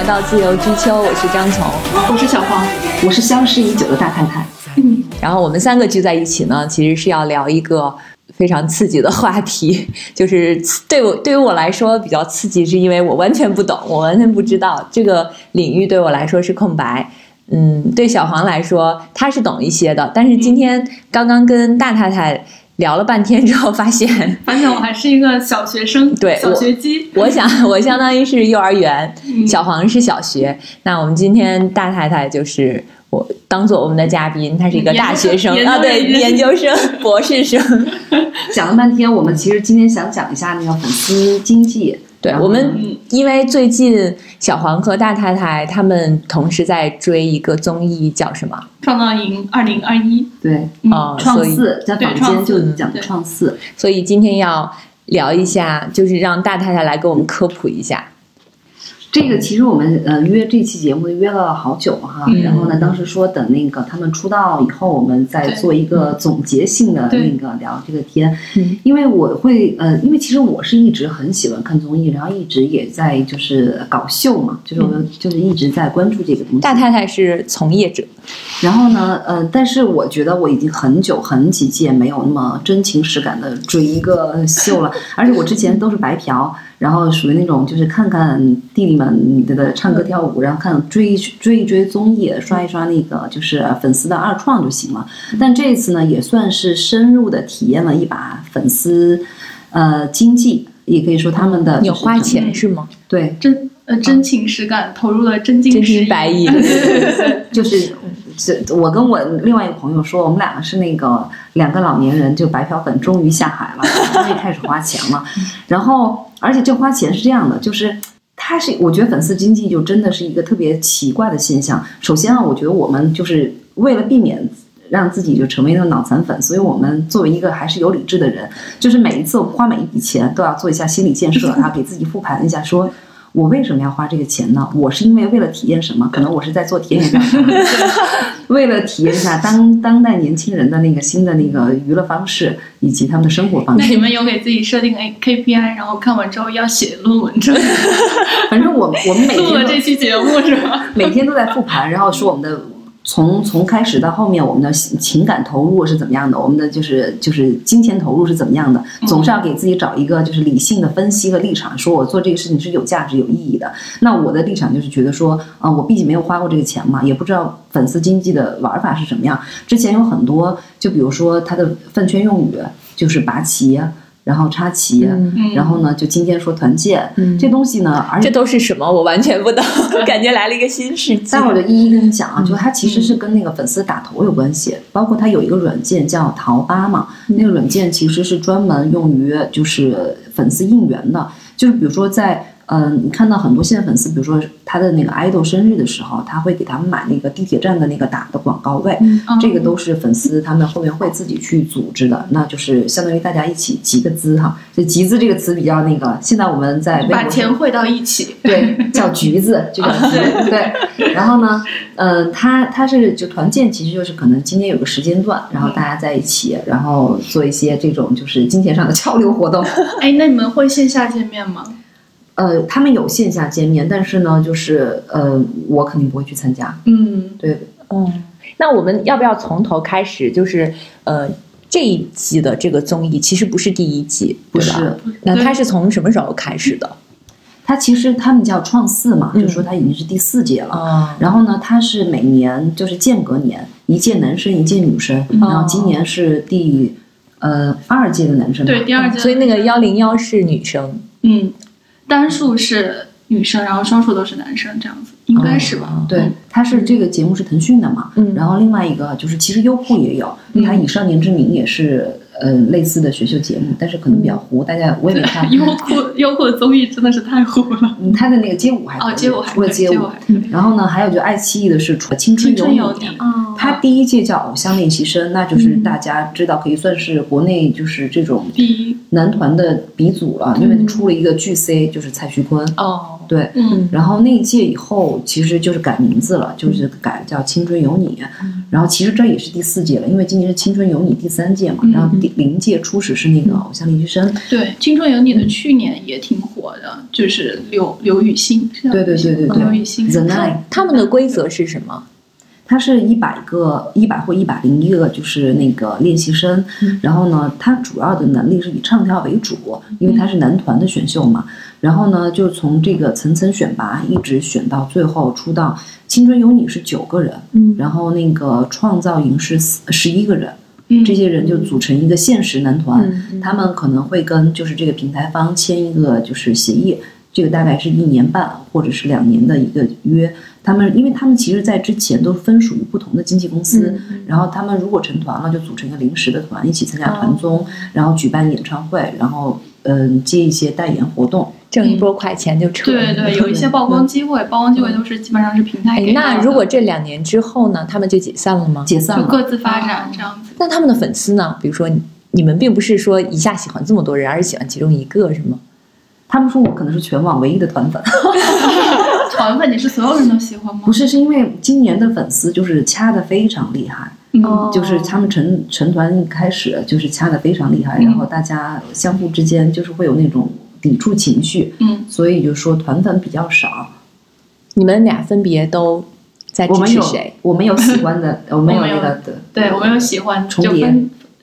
来到自由之秋，我是张琼，我是小黄，我是相识已久的大太太。嗯，然后我们三个聚在一起呢，其实是要聊一个非常刺激的话题，就是对我对于我来说比较刺激，是因为我完全不懂，我完全不知道这个领域对我来说是空白。嗯，对小黄来说他是懂一些的，但是今天刚刚跟大太太。聊了半天之后，发现 发现我还是一个小学生，对，小学鸡。我想，我相当于是幼儿园，小黄是小学。那我们今天大太太就是我当做我们的嘉宾，她是一个大学生啊，对，研究生、博士生。讲了半天，我们其实今天想讲一下那个粉丝经济。对我们，因为最近小黄和大太太他们同时在追一个综艺，叫什么？创造营二零二一。对，啊，创四在坊间就讲创四，所以今天要聊一下，就是让大太太来给我们科普一下。这个其实我们呃约这期节目约了好久哈，然后呢，当时说等那个他们出道以后，我们再做一个总结性的那个聊这个天，因为我会呃，因为其实我是一直很喜欢看综艺，然后一直也在就是搞秀嘛，就是我们就是一直在关注这个东西。大太太是从业者，然后呢，呃，但是我觉得我已经很久很几届没有那么真情实感的追一个秀了，而且我之前都是白嫖。然后属于那种就是看看弟弟们的唱歌跳舞，然后看追追一追综艺，刷一刷那个就是粉丝的二创就行了。但这一次呢，也算是深入的体验了一把粉丝，呃，经济，也可以说他们的有花钱是吗？对，真呃真情实感投入了真金实白银，就是。是我跟我另外一个朋友说，我们两个是那个两个老年人，就白嫖粉终于下海了，终于开始花钱了。然后，而且这花钱是这样的，就是他是我觉得粉丝经济就真的是一个特别奇怪的现象。首先啊，我觉得我们就是为了避免让自己就成为那个脑残粉，所以我们作为一个还是有理智的人，就是每一次我们花每一笔钱都要做一下心理建设，然后给自己复盘一下说。我为什么要花这个钱呢？我是因为为了体验什么？可能我是在做体验调查，为了体验一下当当代年轻人的那个新的那个娱乐方式以及他们的生活方式。那你们有给自己设定 A K P I，然后看完之后要写论文之类的？反正我我们每天录了这期节目是吧？每天都在复盘，然后说我们的。从从开始到后面，我们的情感投入是怎么样的？我们的就是就是金钱投入是怎么样的？总是要给自己找一个就是理性的分析和立场，说我做这个事情是有价值、有意义的。那我的立场就是觉得说，啊，我毕竟没有花过这个钱嘛，也不知道粉丝经济的玩法是什么样。之前有很多，就比如说他的饭圈用语，就是拔旗。然后插旗，然后呢，就今天说团建，这东西呢，而且这都是什么？我完全不懂，感觉来了一个新世界。待会儿就一一跟你讲啊，就它其实是跟那个粉丝打头有关系，包括它有一个软件叫淘吧嘛，那个软件其实是专门用于就是粉丝应援的，就是比如说在。嗯，你看到很多现在粉丝，比如说他的那个爱豆生日的时候，他会给他们买那个地铁站的那个打的广告位，这个都是粉丝他们后面会自己去组织的，那就是相当于大家一起集个资哈。就集资这个词比较那个，现在我们在把钱汇到一起，对，叫橘子，就叫橘，对。然后呢，嗯，他他是就团建，其实就是可能今天有个时间段，然后大家在一起，然后做一些这种就是金钱上的交流活动。哎，那你们会线下见面吗？呃，他们有线下见面，但是呢，就是呃，我肯定不会去参加。嗯，对，嗯，那我们要不要从头开始？就是呃，这一季的这个综艺其实不是第一季，不是。那它是从什么时候开始的？它其实他们叫创四嘛，就是说它已经是第四届了。然后呢，它是每年就是间隔年一届男生一届女生，然后今年是第呃二届的男生，对，第二届。所以那个幺零幺是女生，嗯。单数是女生，然后双数都是男生，这样子应该是吧？对，它是这个节目是腾讯的嘛，嗯，然后另外一个就是其实优酷也有，它以少年之名也是。呃，类似的选秀节目，但是可能比较糊，大家我也没看。优酷优酷的综艺真的是太糊了。嗯，他的那个街舞还哦，街舞除了街舞，然后呢，还有就爱奇艺的是《青春有你》，他第一届叫《偶像练习生》，那就是大家知道可以算是国内就是这种男团的鼻祖了，因为出了一个巨 C，就是蔡徐坤。哦。对。嗯然后那一届以后，其实就是改名字了，就是改叫《青春有你》。然后其实这也是第四届了，因为今年是《青春有你》第三届嘛。嗯然后第零届初始是那个偶像练习生，对，《青春有你》的去年也挺火的，就是刘刘雨昕，对对对对对刘雨昕。The Nine，他们的规则是什么？他是一百个、一百或一百零一个，就是那个练习生。然后呢，他主要的能力是以唱跳为主，因为他是男团的选秀嘛。然后呢，就从这个层层选拔，一直选到最后出道。青春有你是九个人，嗯然后那个创造营是十一个人，嗯，这些人就组成一个现实男团。他们可能会跟就是这个平台方签一个就是协议，这个大概是一年半或者是两年的一个约。他们因为他们其实在之前都分属于不同的经纪公司，然后他们如果成团了，就组成一个临时的团，一起参加团综，然后举办演唱会，然后嗯、接一些代言活动。挣一波快钱就撤。对对，有一些曝光机会，曝光机会都是基本上是平台哎给。那如果这两年之后呢，他们就解散了吗？解散了，就各自发展这样子。那他们的粉丝呢？比如说你你们并不是说一下喜欢这么多人，而是喜欢其中一个，是吗？他们说我可能是全网唯一的团粉，团粉你是所有人都喜欢吗？不是，是因为今年的粉丝就是掐的非常厉害。嗯，就是他们成成团一开始就是掐的非常厉害，嗯然后大家相互之间就是会有那种抵触情绪，嗯所以就说团粉比较少。你们俩分别都在支我们有持谁？我们有喜欢的，我们有那个的，对，我们有喜欢重叠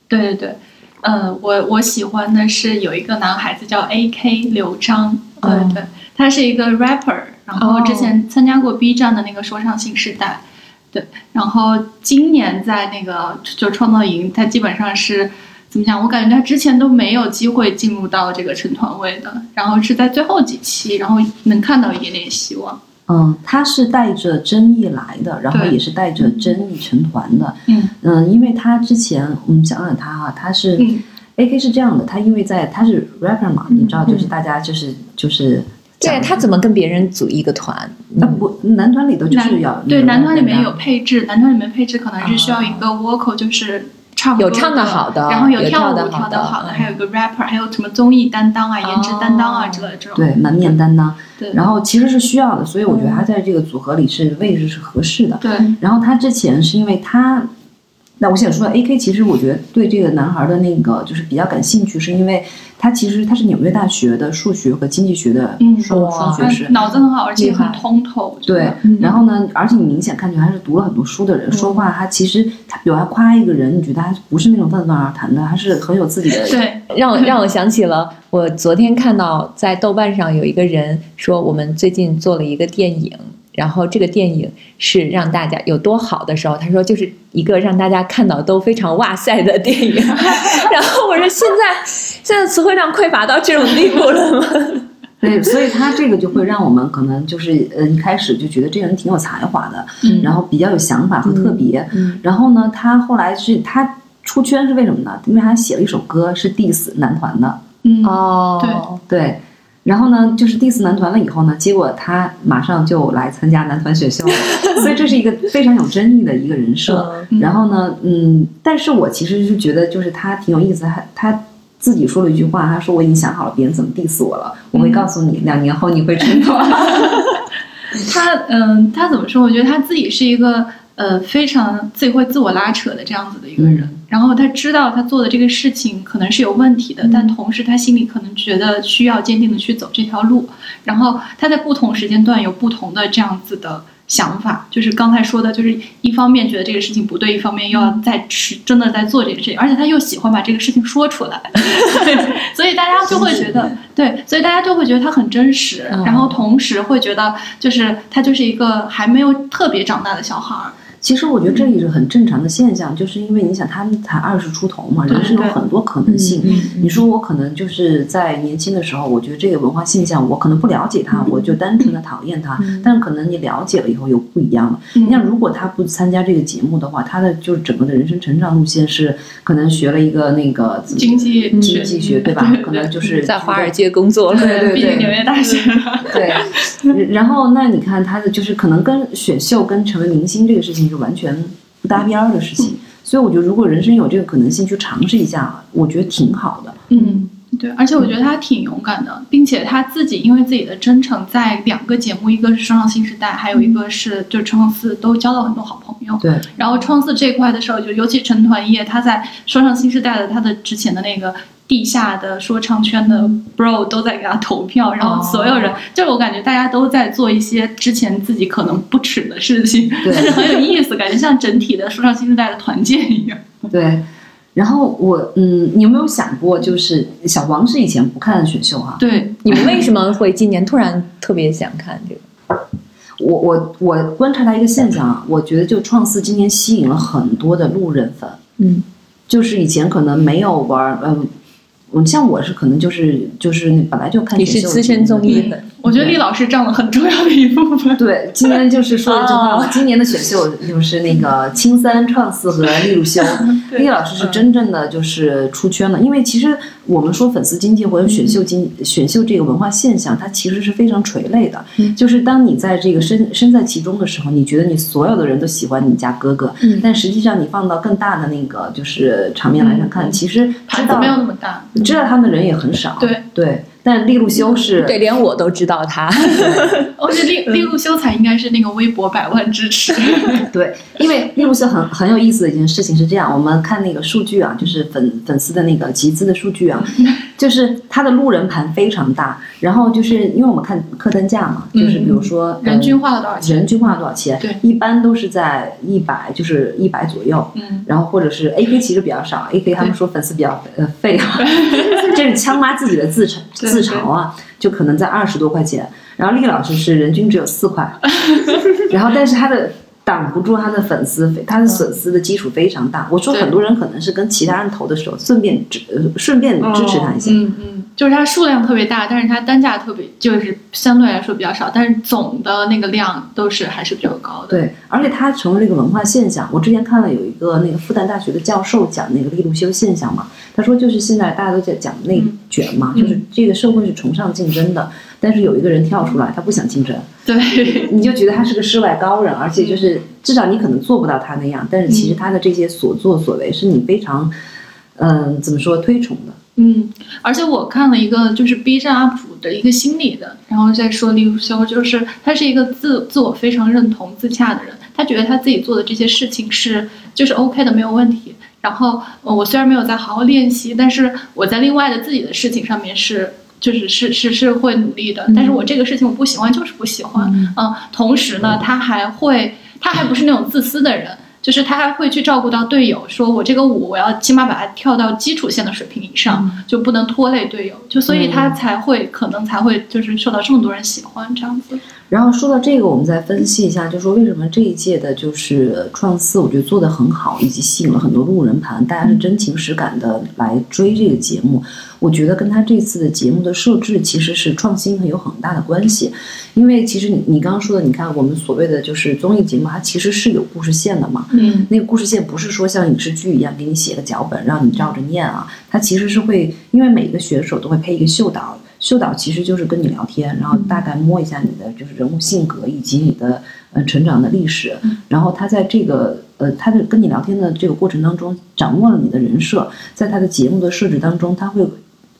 对对对，嗯，我我喜欢的是有一个男孩子叫 A.K. 刘璋，对哦对，他是一个 rapper，然后之前参加过 B 站的那个说唱新时代，对，然后今年在那个就创造营，他基本上是。怎么讲？我感觉他之前都没有机会进入到这个成团位的，然后是在最后几期，然后能看到一点点希望。嗯，他是带着争议来的，然后也是带着争议成团的。嗯嗯，因为他之前我们想想他哈，他是、嗯 A K 是这样的，他因为在他是 rapper 嘛，你知道，就是大家就是就是对他怎么跟别人组一个团？那不男团里头就是男要对男团里面有有配置，男团里面配置可能是需要一个 vocal，就是有唱的好的然后有有跳舞跳得好的好的，嗯还有一个 rapper，还有什么综艺担当啊、颜值担当啊之类的这种。对门面担当。对然后其实是需要的，所以我觉得他在这个组合里是位置是合适的。对然后他之前是因为他，那我想说，A K 其实我觉得对这个男孩的那个就是比较感兴趣，是因为他其实他是纽约大学的数学和经济学的嗯双、哇双学士嗯。脑子很好，而且很通透。对得，然后呢，而且你明显看出来他是读了很多书的人，说话他其实他比如他夸一个人，你觉得他不是那种泛泛而谈的，他是很有自己的。对，让我让我想起了我昨天看到在豆瓣上有一个人说，我们最近做了一个电影，然后这个电影是让大家有多好的时候，他说就是一个让大家看到都非常哇塞的电影。然后我说现在现在词汇量匮乏到这种地步了吗？对，所以他这个就会让我们可能就是呃一开始就觉得这个人挺有才华的，嗯然后比较有想法和特别。嗯然后呢，他后来是他出圈是为什么呢？因为他写了一首歌是 diss 男团的，嗯，哦，对。然后呢，就是 diss 男团了以后呢，结果他马上就来参加男团选秀了，所以这是一个非常有争议的一个人设。嗯然后呢，嗯，但是我其实是觉得就是他挺有意思，他他自己说了一句话，他说我已经想好了别人怎么 diss 我了，我会告诉你，两年后你会成团。他嗯，他怎么说？我觉得他自己是一个呃非常自己会自我拉扯的这样子的一个人。嗯。然后他知道他做的这个事情可能是有问题的，但同时他心里可能觉得需要坚定的去走这条路。然后他在不同时间段有不同的这样子的想法，就是刚才说的，就是一方面觉得这个事情不对，一方面又要在持真的在做这件事情，而且他又喜欢把这个事情说出来，所以大家就会觉得对，所以大家就会觉得他很真实，嗯。然后同时会觉得就是他就是一个还没有特别长大的小孩儿，其实我觉得这也是很正常的现象，就是因为你想他们才二十出头嘛，人生有很多可能性。你说我可能就是在年轻的时候，我觉得这个文化现象我可能不了解它，我就单纯的讨厌它。但是可能你了解了以后又不一样了。嗯你像如果他不参加这个节目的话，他的就是整个的人生成长路线是可能学了一一个那个经济经济学对吧？可能就是在华尔街工作了。对对毕竟纽约大学，对，然后那你看他的就是可能跟选秀跟成为明星这个事情是完全不搭边儿的事情，所以我觉得如果人生有这个可能性去尝试一下，我觉得挺好的。嗯，对，而且我觉得他挺勇敢的，并且他自己因为自己的真诚，在两个节目，一个是《双上新时代》，还有一个是就是创四，都交到很多好朋友。对，然后创四这一块的时候，就尤其陈团夜，他在《双上新时代》的他的之前的那个地下的说唱圈的 bro 都在给他投票，然后所有人，就是我感觉大家都在做一些之前自己可能不耻的事情，对但是很有意思，感觉像整体的说唱新时代的团建一样。对。然后我嗯，你有没有想过，就是小王是以前不看选秀啊、对，你们为什么会今年突然特别想看这个？我我我观察到一个现象啊，我觉得就创四今年吸引了很多的路人粉，嗯，就是以前可能没有玩儿，嗯、我像我是可能就是就是本来就看你是资深综艺粉，我觉得厉老师占了很重要的一部分。对，今天就是说一句话哦。今年的选秀就是那个青三、创四和利路修，对厉老师是真正的就是出圈了。因为其实我们说粉丝经济或者选秀经选秀这个文化现象，它其实是非常垂类的。就是当你在这个身身在其中的时候，你觉得你所有的人都喜欢你家哥哥，嗯但实际上你放到更大的那个就是场面来看，其实知道没有那么大，知道他们的人也很少。对对，但利路修是对，连我都知道他。我觉得利利路修才应该是那个微博百万支持。对，因为利路修很很有意思的一件事情是这样，我们看那个数据啊，就是粉粉丝的那个集资的数据啊，就是它的路人盘非常大，然后就是因为我们看客单价嘛，就是比如说、人均呃花了多少钱？人均花了多少钱？对一般都是在一百，就是一百左右。嗯，然后或者是 A K 其实比较少，A K 他们说粉丝比较呃废啊，这是枪妈自己的自嘲自嘲啊，就可能在二十多块钱。然后丽老师是人均只有四块，然后但是他的挡不住他的粉丝，他的粉丝的基础非常大。我说很多人可能是跟其他人投的时候顺便支呃顺便支持他一下，嗯嗯，就是它数量特别大，但是它单价特别，就是相对来说比较少，但是总的那个量都是还是比较高的。对，而且它成为了一个文化现象。我之前看了有一个那个复旦大学的教授讲那个利路修现象嘛，他说就是现在大家都在讲内卷嘛，嗯就是这个社会是崇尚竞争的，但是有一个人跳出来，他不想竞争，对，你就觉得他是个世外高人，而且就是至少你可能做不到他那样，但是其实他的这些所作所为是你非常，嗯、怎么说推崇的。嗯，而且我看了一个就是 B 站 UP 主的一个心理的，然后在说李路修，就是他是一个自自我非常认同、自洽的人，他觉得他自己做的这些事情是就是 OK 的，没有问题。然后呃我虽然没有在好好练习，但是我在另外的自己的事情上面是。就是是是是会努力的，但是我这个事情我不喜欢，就是不喜欢。嗯，同时呢，他还会，他还不是那种自私的人，就是他还会去照顾到队友，说我这个舞我要起码把它跳到基础线的水平以上，就不能拖累队友，就所以他才会、可能才会就是受到这么多人喜欢这样子。然后说到这个，我们再分析一下，就说为什么这一届的就是创四，我觉得做得很好，以及吸引了很多路人盘，大家是真情实感的来追这个节目。我觉得跟他这次的节目的设置其实是创新很有很大的关系，因为其实你你刚刚说的，你看我们所谓的就是综艺节目，它其实是有故事线的嘛，嗯。那个故事线不是说像影视剧一样给你写个脚本让你照着念啊，它其实是会，因为每个选手都会配一个秀导，秀导其实就是跟你聊天，然后大概摸一下你的就是人物性格以及你的呃成长的历史，然后他在这个呃他的跟你聊天的这个过程当中掌握了你的人设，在他的节目的设置当中，他会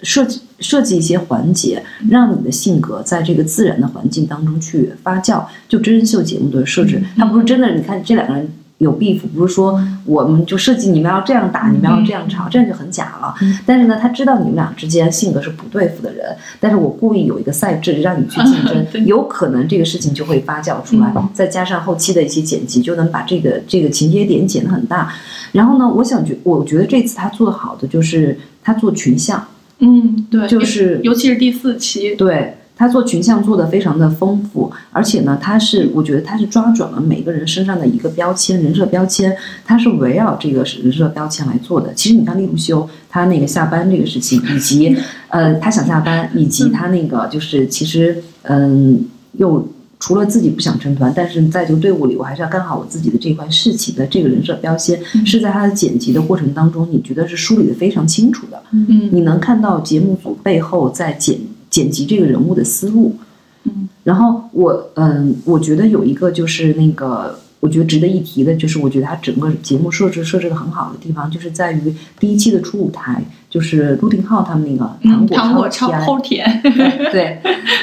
设计设计一些环节，让你的性格在这个自然的环境当中去发酵。就真人秀节目的设置，他不是真的，你看这两个人。有 beef，不是说我们就设计你们要这样打，你们要这样吵，这样就很假了。但是呢，他知道你们俩之间性格是不对付的人，但是我故意有一个赛制让你去竞争，有可能这个事情就会发酵出来，再加上后期的一些剪辑，就能把这个这个情节点剪得很大。然后呢，我想觉，我觉得这次他做的好的就是他做群像，嗯，对，就是尤其是第四期，对他做群像做的非常的丰富，而且呢，他是我觉得他是抓准了每个人身上的一个标签，人设标签，他是围绕这个人设标签来做的。其实你看利路修他那个下班这个事情，以及 呃他想下班，以及他那个就是其实嗯又。除了自己不想成团，但是在这个队伍里，我还是要干好我自己的这块事情的这个人设标签，是在他的剪辑的过程当中，你觉得是梳理的非常清楚的。嗯你能看到节目组背后在剪剪辑这个人物的思路。嗯，然后我嗯，我觉得有一个就是那个我觉得值得一提的就是，我觉得他整个节目设置设置的很好的地方，就是在于第一期的初舞台，就是陆定浩他们那个糖嗯，果糖果超超甜齁甜，对，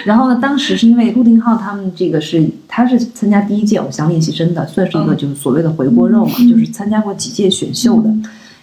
然后呢，当时是因为陆定浩他们这个是他是参加第一届偶像练习生的，算是一个嗯。就是所谓的回锅肉嘛，就是参加过几届选秀的，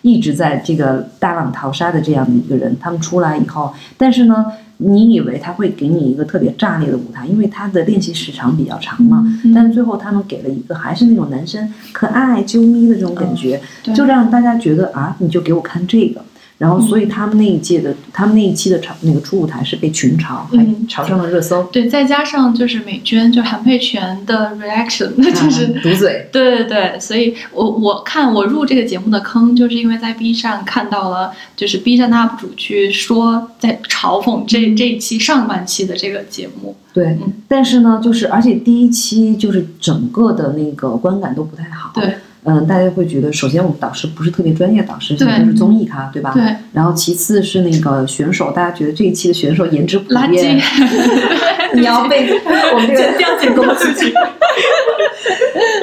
一直在这个大浪淘沙的这样的一个人。他们出来以后，但是呢，你以为他会给你一个特别炸裂的舞台，因为他的练习时长比较长嘛，嗯但是最后他们给了一个还是那种男生可爱啾咪的这种感觉，对就让大家觉得啊，你就给我看这个。然后，所以他们那一届的，他们那一期的潮那个初舞台是被群嘲，还嗯炒上了热搜。对，再加上就是美娟，就韩佩泉的 reaction，那就是。啊堵嘴，对对对，所以我我看我入这个节目的坑，就是因为在 B 站看到了，就是 B 站的 UP 主去说在嘲讽这这一期上半期的这个节目，对嗯。但是呢，就是而且第一期就是整个的那个观感都不太好。对。嗯，大家会觉得，首先我们导师不是特别专业导师，对都是综艺咖，对吧？对。然后其次是那个选手，大家觉得这一期的选手颜值普遍，，你要被我们这个掉进公司去。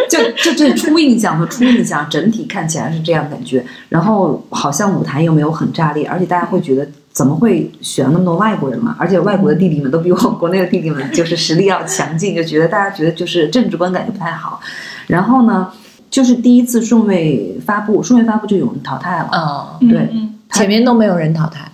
就就这初印象和初印象，整体看起来是这样感觉。然后好像舞台又没有很炸裂，而且大家会觉得怎么会选那么多外国人嘛？而且外国的弟弟们都比我们国内的弟弟们就是实力要强劲，就觉得大家觉得就是政治观感觉不太好。然后呢，就是第一次顺位发布，顺位发布就有人淘汰了。嗯，对嗯，前面都没有人淘汰，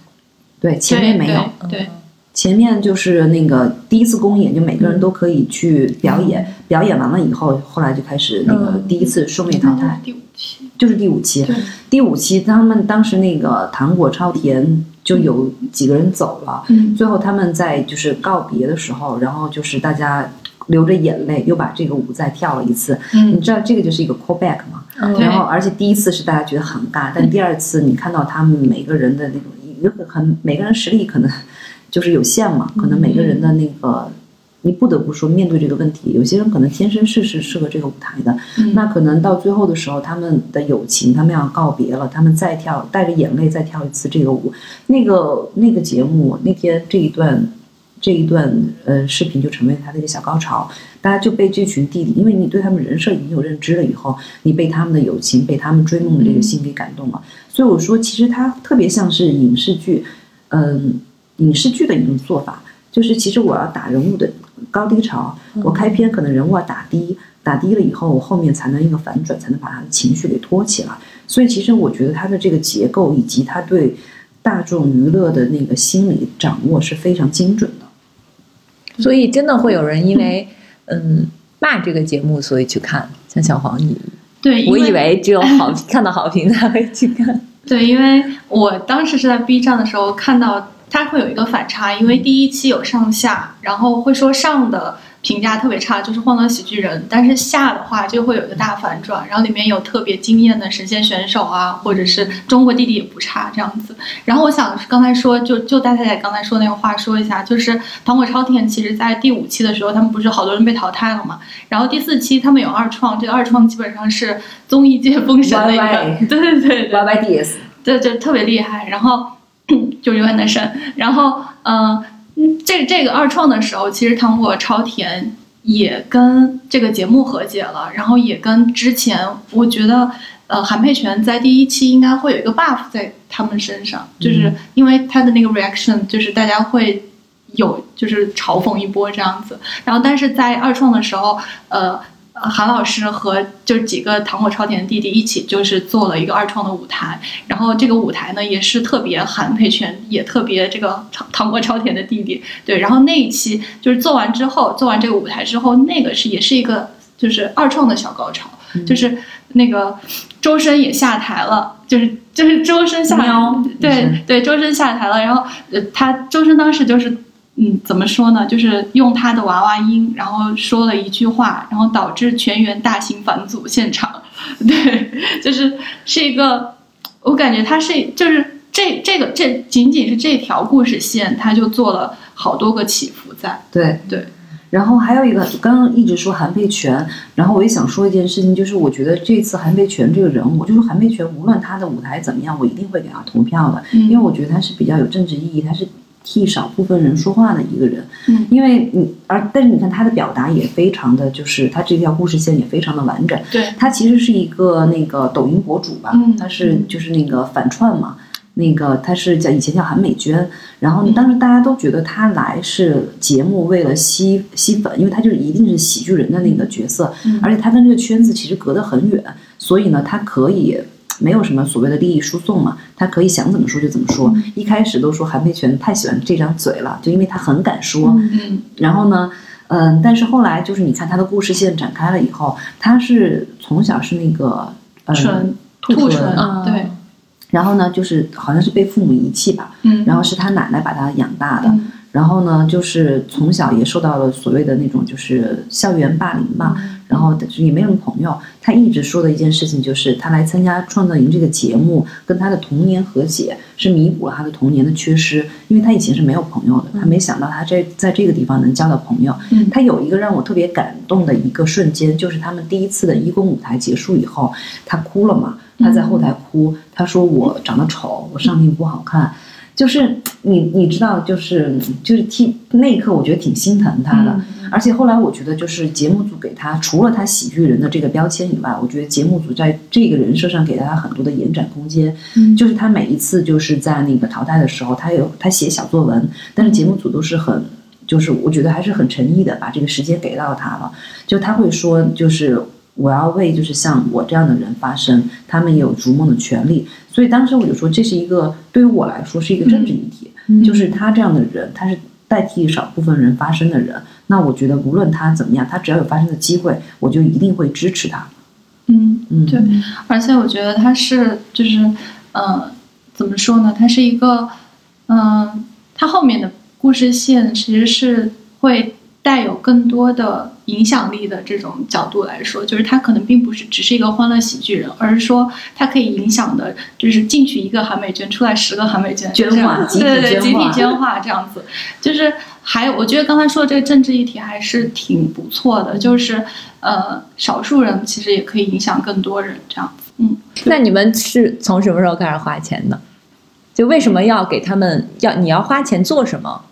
对，前面没有。对，对。前面就是那个第一次公演，就每个人都可以去表演，表演完了以后，后来就开始那个嗯。第一次顺位淘汰，第五期，就是第五期。第五期他们当时那个糖果超甜就有几个人走了，嗯。最后他们在就是告别的时候，然后就是大家流着眼泪又把这个舞再跳了一次。你嗯，知道这个就是一个 callback 嘛？嗯然后而且第一次是大家觉得很尬，但第二次你看到他们每个人的那种一个很每个人实力可能就是有限嘛，可能每个人的那个。你不得不说，面对这个问题，有些人可能天生是是适合这个舞台的，嗯那可能到最后的时候，他们的友情，他们要告别了，他们再跳，带着眼泪再跳一次这个舞。那个那个节目那天这一段这一段呃视频就成为他的一个小高潮，大家就被这群弟弟，因为你对他们人设已经有认知了以后，你被他们的友情，被他们追梦的这个心给感动了。所以我说，其实它特别像是影视剧，嗯，影视剧的一种做法，就是其实我要打人物的高低潮，我开篇可能人物要打低，打低了以后，我后面才能一个反转，才能把他的情绪给托起来。所以其实我觉得他的这个结构以及他对大众娱乐的那个心理掌握是非常精准的。所以真的会有人因为嗯骂这个节目，所以去看。像小黄，你对，我以为只有好看到好评才会去看。对，因为我当时是在 B 站的时候看到它会有一个反差，因为第一期有上下，然后会说上的评价特别差，就是《欢乐喜剧人》，但是下的话就会有一个大反转，然后里面有特别惊艳的神仙选手啊，或者是中国弟弟也不差这样子。然后我想刚才说，就就大太太刚才说那个话说一下，就是糖果超甜，其实在第五期的时候，他们不是好多人被淘汰了嘛，然后第四期他们有二创，这个二创基本上是综艺界封神的一个对对对对。Y Y D S，对对，特别厉害。然后 就永远的神。然后，嗯、嗯，这这个二创的时候，其实糖果超甜也跟这个节目和解了，然后也跟之前我觉得。呃，韩佩泉在第一期应该会有一个 buff 在他们身上，就是因为他的那个 reaction，就是大家会有就是嘲讽一波这样子。然后，但是在二创的时候，呃，呃韩老师和就是几个糖果超甜的弟弟一起，就是做了一个二创的舞台。然后这个舞台呢，也是特别韩佩泉，也特别这个糖糖果超甜的弟弟。对，然后那一期就是做完之后，做完这个舞台之后，那个是也是一个就是二创的小高潮，就是那个周深也下台了，就是就是周深下台对对，周深下台了，然后呃，他周深当时就是。嗯，怎么说呢？就是用他的娃娃音，然后说了一句话，然后导致全员大型反组现场。对，就是是一个，我感觉他是就是这这个这仅仅是这条故事线，他就做了好多个起伏在。对对。然后还有一个，刚刚一直说韩佩泉，然后我也想说一件事情，就是我觉得这次韩佩泉这个人物，就是韩佩泉无论他的舞台怎么样，我一定会给他投票的，因为我觉得他是比较有政治意义，他是替少部分人说话的一个人。嗯因为你而但是你看他的表达也非常的就是他这条故事线也非常的完整。对，他其实是一个那个抖音博主吧，嗯他是嗯就是那个反串嘛，那个他是叫以前叫韩美娟，然后当时大家都觉得他来是节目为了吸吸粉，因为他就是一定是喜剧人的那个角色，嗯而且他跟这个圈子其实隔得很远，所以呢他可以。没有什么所谓的利益输送嘛，他可以想怎么说就怎么说。嗯。一开始都说韩佩泉太喜欢这张嘴了，就因为他很敢说。嗯然后呢，嗯，但是后来就是你看他的故事线展开了以后，他是从小是那个呃兔兔唇，唇，对，然后呢就是好像是被父母遗弃吧，嗯，然后是他奶奶把他养大的，嗯。然后呢就是从小也受到了所谓的那种就是校园霸凌吧，嗯然后也没什么朋友。他一直说的一件事情就是，他来参加《创造营》这个节目，跟他的童年和解，是弥补了他的童年的缺失。因为他以前是没有朋友的，他没想到他这在这个地方能交到朋友。嗯他有一个让我特别感动的一个瞬间，就是他们第一次的义工舞台结束以后，他哭了嘛，他在后台哭，他说我长得丑，我上镜不好看。就是你，你知道，就是就是替那一刻，我觉得挺心疼他的。嗯而且后来我觉得，就是节目组给他除了他喜剧人的这个标签以外，我觉得节目组在这个人设上给了他很多的延展空间。嗯就是他每一次就是在那个淘汰的时候，他有他写小作文，但是节目组都是很。就是我觉得还是很诚意的，把这个时间给到他了。就他会说，就是我要为就是像我这样的人发声，他们也有逐梦的权利。所以当时我就说，这是一个对于我来说是一个政治议题，嗯就是他这样的人，他是代替少部分人发声的人。那我觉得无论他怎么样，他只要有发声的机会，我就一定会支持他。嗯，嗯，对，而且我觉得他是就是，呃，怎么说呢？他是一个，嗯、他后面的故事线其实是会带有更多的影响力的这种角度来说，就是他可能并不是只是一个欢乐喜剧人，而是说他可以影响的，就是进去一个韩美娟，出来十个韩美娟，捐这样化对对对，集体捐化捐化这样子，就是还有，我觉得刚才说的这个政治议题还是挺不错的，就是呃，少数人其实也可以影响更多人这样子。嗯，那你们是从什么时候开始花钱的？就为什么要给他们要你要花钱做什么？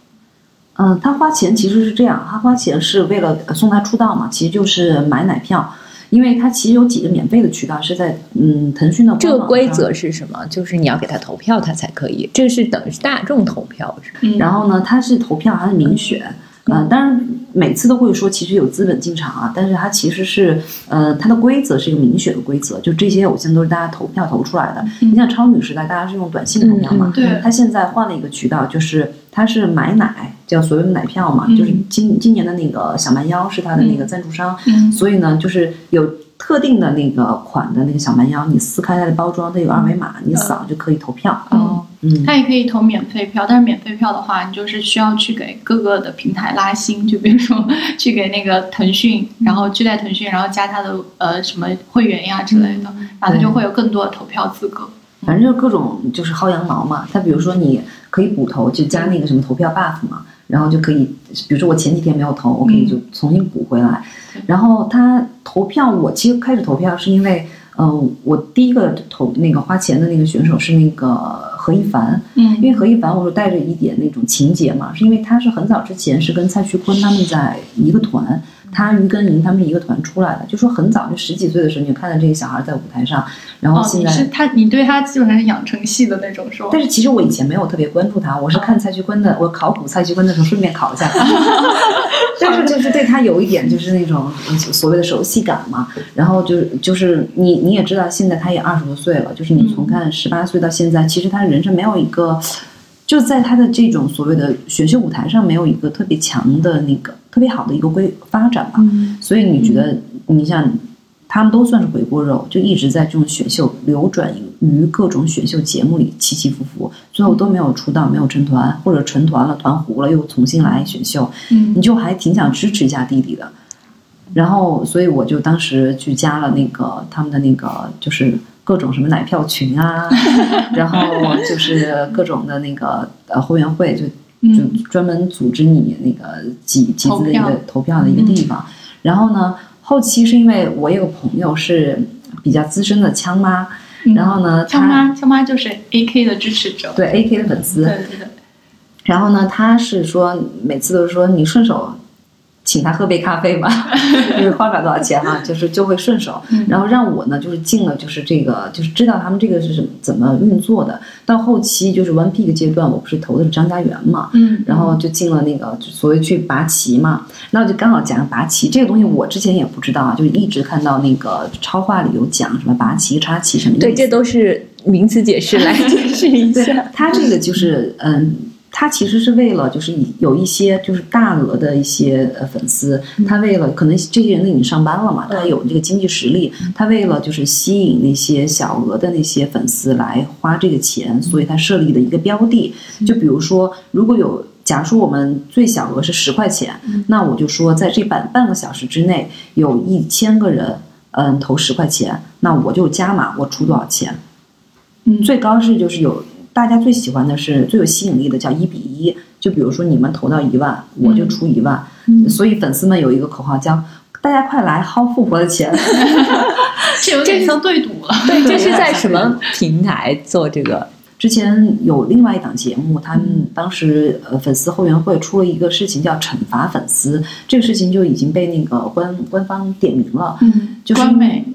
嗯，他花钱其实是这样，他花钱是为了送他出道嘛，其实就是买奶票，因为他其实有几个免费的渠道是在嗯腾讯的这官网上个规则是什么？就是你要给他投票，他才可以。这个是等于是大众投票是？嗯然后呢，他是投票还是民选？嗯、当然每次都会说其实有资本进场啊，但是它其实是呃它的规则是一个民选的规则，就这些偶像都是大家投票投出来的。嗯你像超女时代，大家是用短信投票嘛，嗯对他现在换了一个渠道，就是他是买奶，叫所谓的奶票嘛，嗯。就是今今年的那个小蛮腰是他的那个赞助商，嗯。所以呢，就是有特定的那个款的那个小蛮腰，你撕开它的包装，它有二维码，你扫就可以投票。哦，嗯，他也可以投免费票，但是免费票的话，你就是需要去给各个的平台拉新，就比如说去给那个腾讯，然后去在腾讯，然后加他的呃什么会员呀之类的，然后他就会有更多的投票资格。反正就是各种就是薅羊毛嘛。他比如说你可以补投，就加那个什么投票 buff 嘛，然后就可以，比如说我前几天没有投，我可以就重新补回来。对然后他投票，我其实开始投票是因为，嗯、我第一个投那个花钱的那个选手是那个何一凡，嗯因为何一凡我说带着一点那种情节嘛，是因为他是很早之前是跟蔡徐坤他们在一个团，他于根莹他们是一个团出来的，就说很早就十几岁的时候你就看到这个小孩在舞台上，然后现在。是他，你对他基本上是养成系的那种，是吧？但是其实我以前没有特别关注他，我是看蔡徐坤的，我考古蔡徐坤的时候顺便考一下他，但是就是对他有一点就是那种所谓的熟悉感嘛。然后就是就是你你也知道，现在他也二十多岁了，就是你从看十八岁到现在，其实他人生没有一个，就在他的这种所谓的选秀舞台上没有一个特别强的那个特别好的一个规发展吧。嗯所以你觉得，你像他们都算是回锅肉，就一直在这种选秀流转于各种选秀节目里起起伏伏，最后都没有出道，没有成团，或者成团了，团糊了，又重新来选秀，嗯你就还挺想支持一下弟弟的。然后，所以我就当时去加了那个他们的那个，就是各种什么奶票群啊，然后就是各种的那个呃后援会，就就嗯。专门组织你那个集集资的一个投票。的一个地方。然后呢，后期是因为我有个朋友是比较资深的枪妈，嗯。然后呢，枪他妈，枪妈就是 A K 的支持者。对 AK 的粉丝，对对对，然后呢，他是说每次都是说你顺手请他喝杯咖啡吧，因 为花不了多少钱哈、就是就会顺手，然后让我呢就是进了就是这个就是知道他们这个是什么怎么运作的。到后期就是 One Peak 阶段，我不是投的是张家源嘛，嗯，然后就进了那个所谓去拔旗嘛，那我就刚好讲拔旗这个东西，我之前也不知道啊，就是一直看到那个超话里有讲什么拔旗、插旗什么。对，这都是名词解释，来解释一对下。它这个就是嗯。它其实是为了，就是以有一些就是大额的一些呃粉丝，他为了可能这些人都已经上班了嘛，他有这个经济实力，他为了就是吸引那些小额的那些粉丝来花这个钱，所以他设立的一个标的，就比如说如果有。假如说我们最小额是十块钱，那我就说在这半半个小时之内，有一千个人，嗯，投十块钱，那我就加码，我出多少钱？嗯。最高是就是有大家最喜欢的是最有吸引力的叫一比一，就比如说你们投到一万，我就出一万，嗯所以粉丝们有一个口号叫“大家快来薅富婆的钱 这有点像对赌了。对，这是在什么平台做这个？”。之前有另外一档节目，他们当时呃粉丝后援会出了一个事情叫惩罚粉丝，这个事情就已经被那个官官方点名了。嗯，就是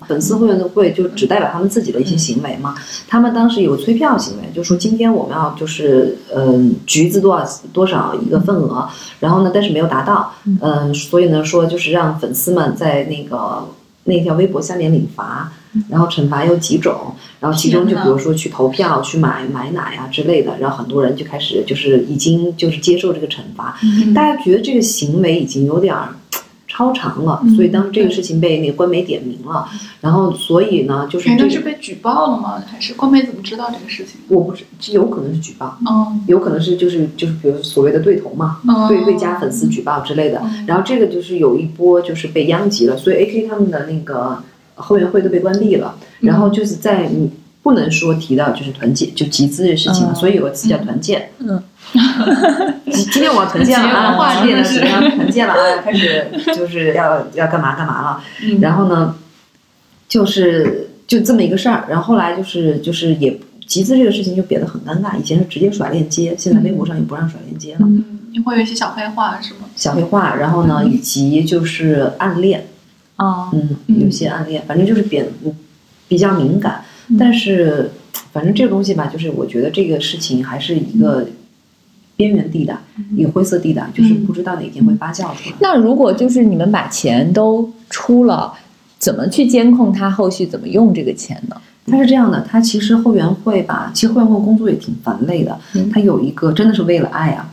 粉丝后援会就只代表他们自己的一些行为嘛。他们当时有催票行为，就说今天我们要就是嗯、橘子多少多少一个份额，然后呢，但是没有达到，嗯、所以呢说就是让粉丝们在那个那条微博下面领罚。然后惩罚有几种，然后其中就比如说去投票、去买买奶啊、之类的，然后很多人就开始就是已经就是接受这个惩罚，嗯大家觉得这个行为已经有点儿超常了，嗯所以当时这个事情被那个官媒点名了，然后所以呢，就是哎，这个那是被举报了吗？还是官媒怎么知道这个事情？我不是有可能是举报，嗯有可能是就是就是比如所谓的对头嘛，嗯，对对家粉丝举报之类的，嗯然后这个就是有一波就是被殃及了，所以 AK 他们的那个后援会都被关闭了，嗯然后就是在你不能说提到就是团建就集资的事情所以有个词叫团建。嗯，今 今天我要团建了啊，几点了？真的是团建了啊？开始就是要要干嘛干嘛了。嗯然后呢，就是就这么一个事儿。然后后来就是就是也集资这个事情就变得很尴尬。以前是直接甩链接，现在微博上也不让甩链接了，嗯，你会有一些小黑话是吗？小黑话。然后呢，以及就是暗恋，哦，嗯，嗯有些暗恋，反正就是比比较敏感。但是反正这个东西吧，就是我觉得这个事情还是一个边缘地带，一个灰色地带，就是不知道哪天会发酵出来。那如果就是你们把钱都出了，怎么去监控他后续怎么用这个钱呢？它是这样的，它其实后援会吧，其实后援会工作也挺繁累的。嗯它有一个真的是为了爱啊，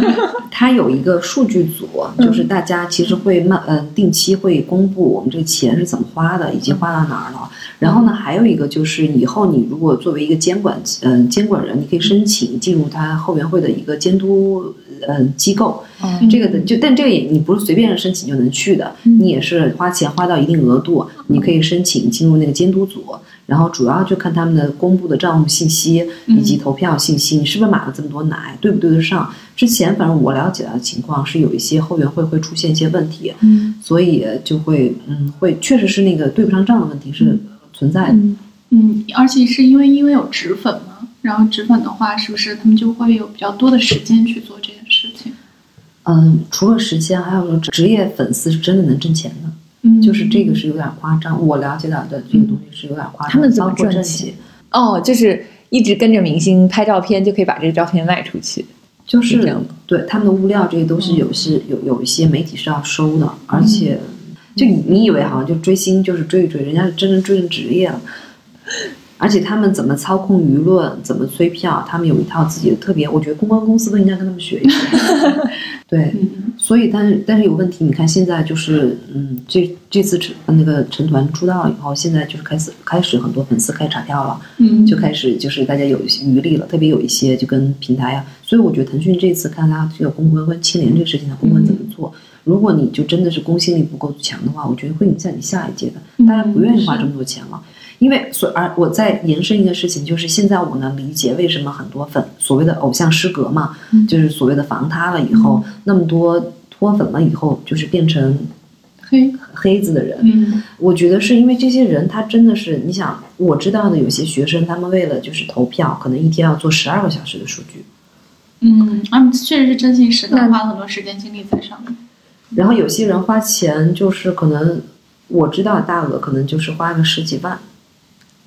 它有一个数据组，就是大家其实会慢呃定期会公布我们这个钱是怎么花的，以及花到哪儿了。然后呢，还有一个就是以后你如果作为一个监管嗯、监管人，你可以申请进入他后援会的一个监督嗯、呃机构。嗯这个的就但这个也你不是随便申请就能去的，你也是花钱花到一定额度，你可以申请进入那个监督组，然后主要就看他们的公布的账户信息以及投票信息，你是不是买了这么多奶，对不对得上？之前反正我了解到的情况是有一些后援会会出现一些问题，嗯所以就会嗯会确实是那个对不上账的问题是存在的。嗯嗯，而且是因为因为有脂粉嘛，然后脂粉的话，是不是他们就会有比较多的时间去做这件事情？嗯，除了时间，还有说职业粉丝是真的能挣钱的。嗯，就是这个是有点夸张，我了解到的这个东西是有点夸张。他们怎么赚钱？哦，就是一直跟着明星拍照片，就可以把这个照片卖出去。就是这样的对他们的物料，这些都是有些有有一些媒体是要收的，而且就你你以为好像就追星就是追一追，人家是真正追成职业了。而且他们怎么操控舆论，怎么催票，他们有一套自己的特别，我觉得公关公司都应该跟他们学一学。对，嗯所以但是但是有问题，你看现在就是嗯，这这次成那个成团出道以后，现在就是开始开始很多粉丝开始查票了。嗯，就开始就是大家有余力了，特别有一些就跟平台啊，所以我觉得腾讯这次看他这个公关跟牵连这个事情，他公关怎么做？如果你就真的是公信力不够强的话，我觉得会影响你下一届的，大家不愿意花这么多钱了。因为所而我再延伸一个事情，就是现在我能理解为什么很多粉所谓的偶像失格嘛，就是所谓的防塌了以后，那么多脱粉了以后，就是变成黑，黑子的人，嗯。我觉得是因为这些人，他真的是，你想，我知道的有些学生，他们为了就是投票，可能一天要做十二个小时的数据，嗯，他们确实是真心实感，花了很多时间精力在上面。然后有些人花钱就是可能我知道大额可能就是花个十几万，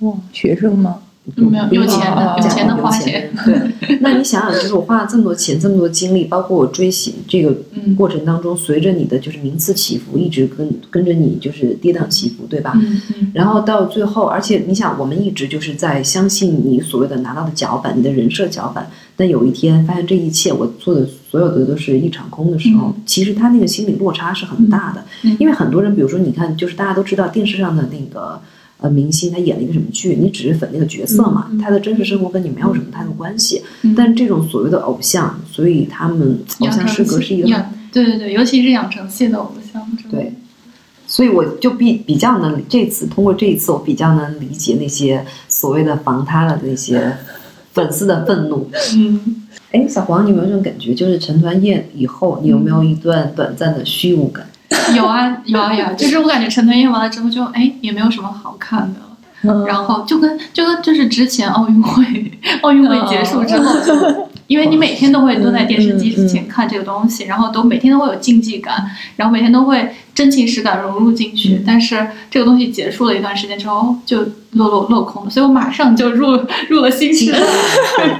哇，学生吗？没有有钱的，有钱的花钱。对，那你想想，就是我花了这么多钱，这么多精力，包括我追星这个过程当中，随着你的就是名次起伏，一直跟跟着你就是跌宕起伏，对吧？嗯嗯。然后到最后，而且你想，我们一直就是在相信你所谓的拿到的脚本，你的人设脚本。但有一天发现这一切我做的所有的都是一场空的时候，其实他那个心理落差是很大的。因为很多人，比如说你看，就是大家都知道电视上的那个。呃，明星他演了一个什么剧，你只是粉那个角色嘛，他的真实生活跟你没有什么太多关系。但这种所谓的偶像，所以他们偶像师格是一个，对对对，尤其是养成系的偶像。对，所以我就比比较能这次通过这一次，我比较能理解那些所谓的防他了的那些粉丝的愤怒。嗯，哎，小黄，你有没有这种感觉？就是成团宴以后，你有没有一段短暂的虚无感？有啊有啊有啊，就是我感觉成团宴完了之后就哎也没有什么好看的，然后就跟就跟就是之前奥运会奥运会结束之后，就 因为你每天都会蹲在电视机之前看这个东西，然后都每天都会有竞技感，然后每天都会真情实感融入进去，但是这个东西结束了一段时间之后就落落落空了，所以我马上就入入了新时代。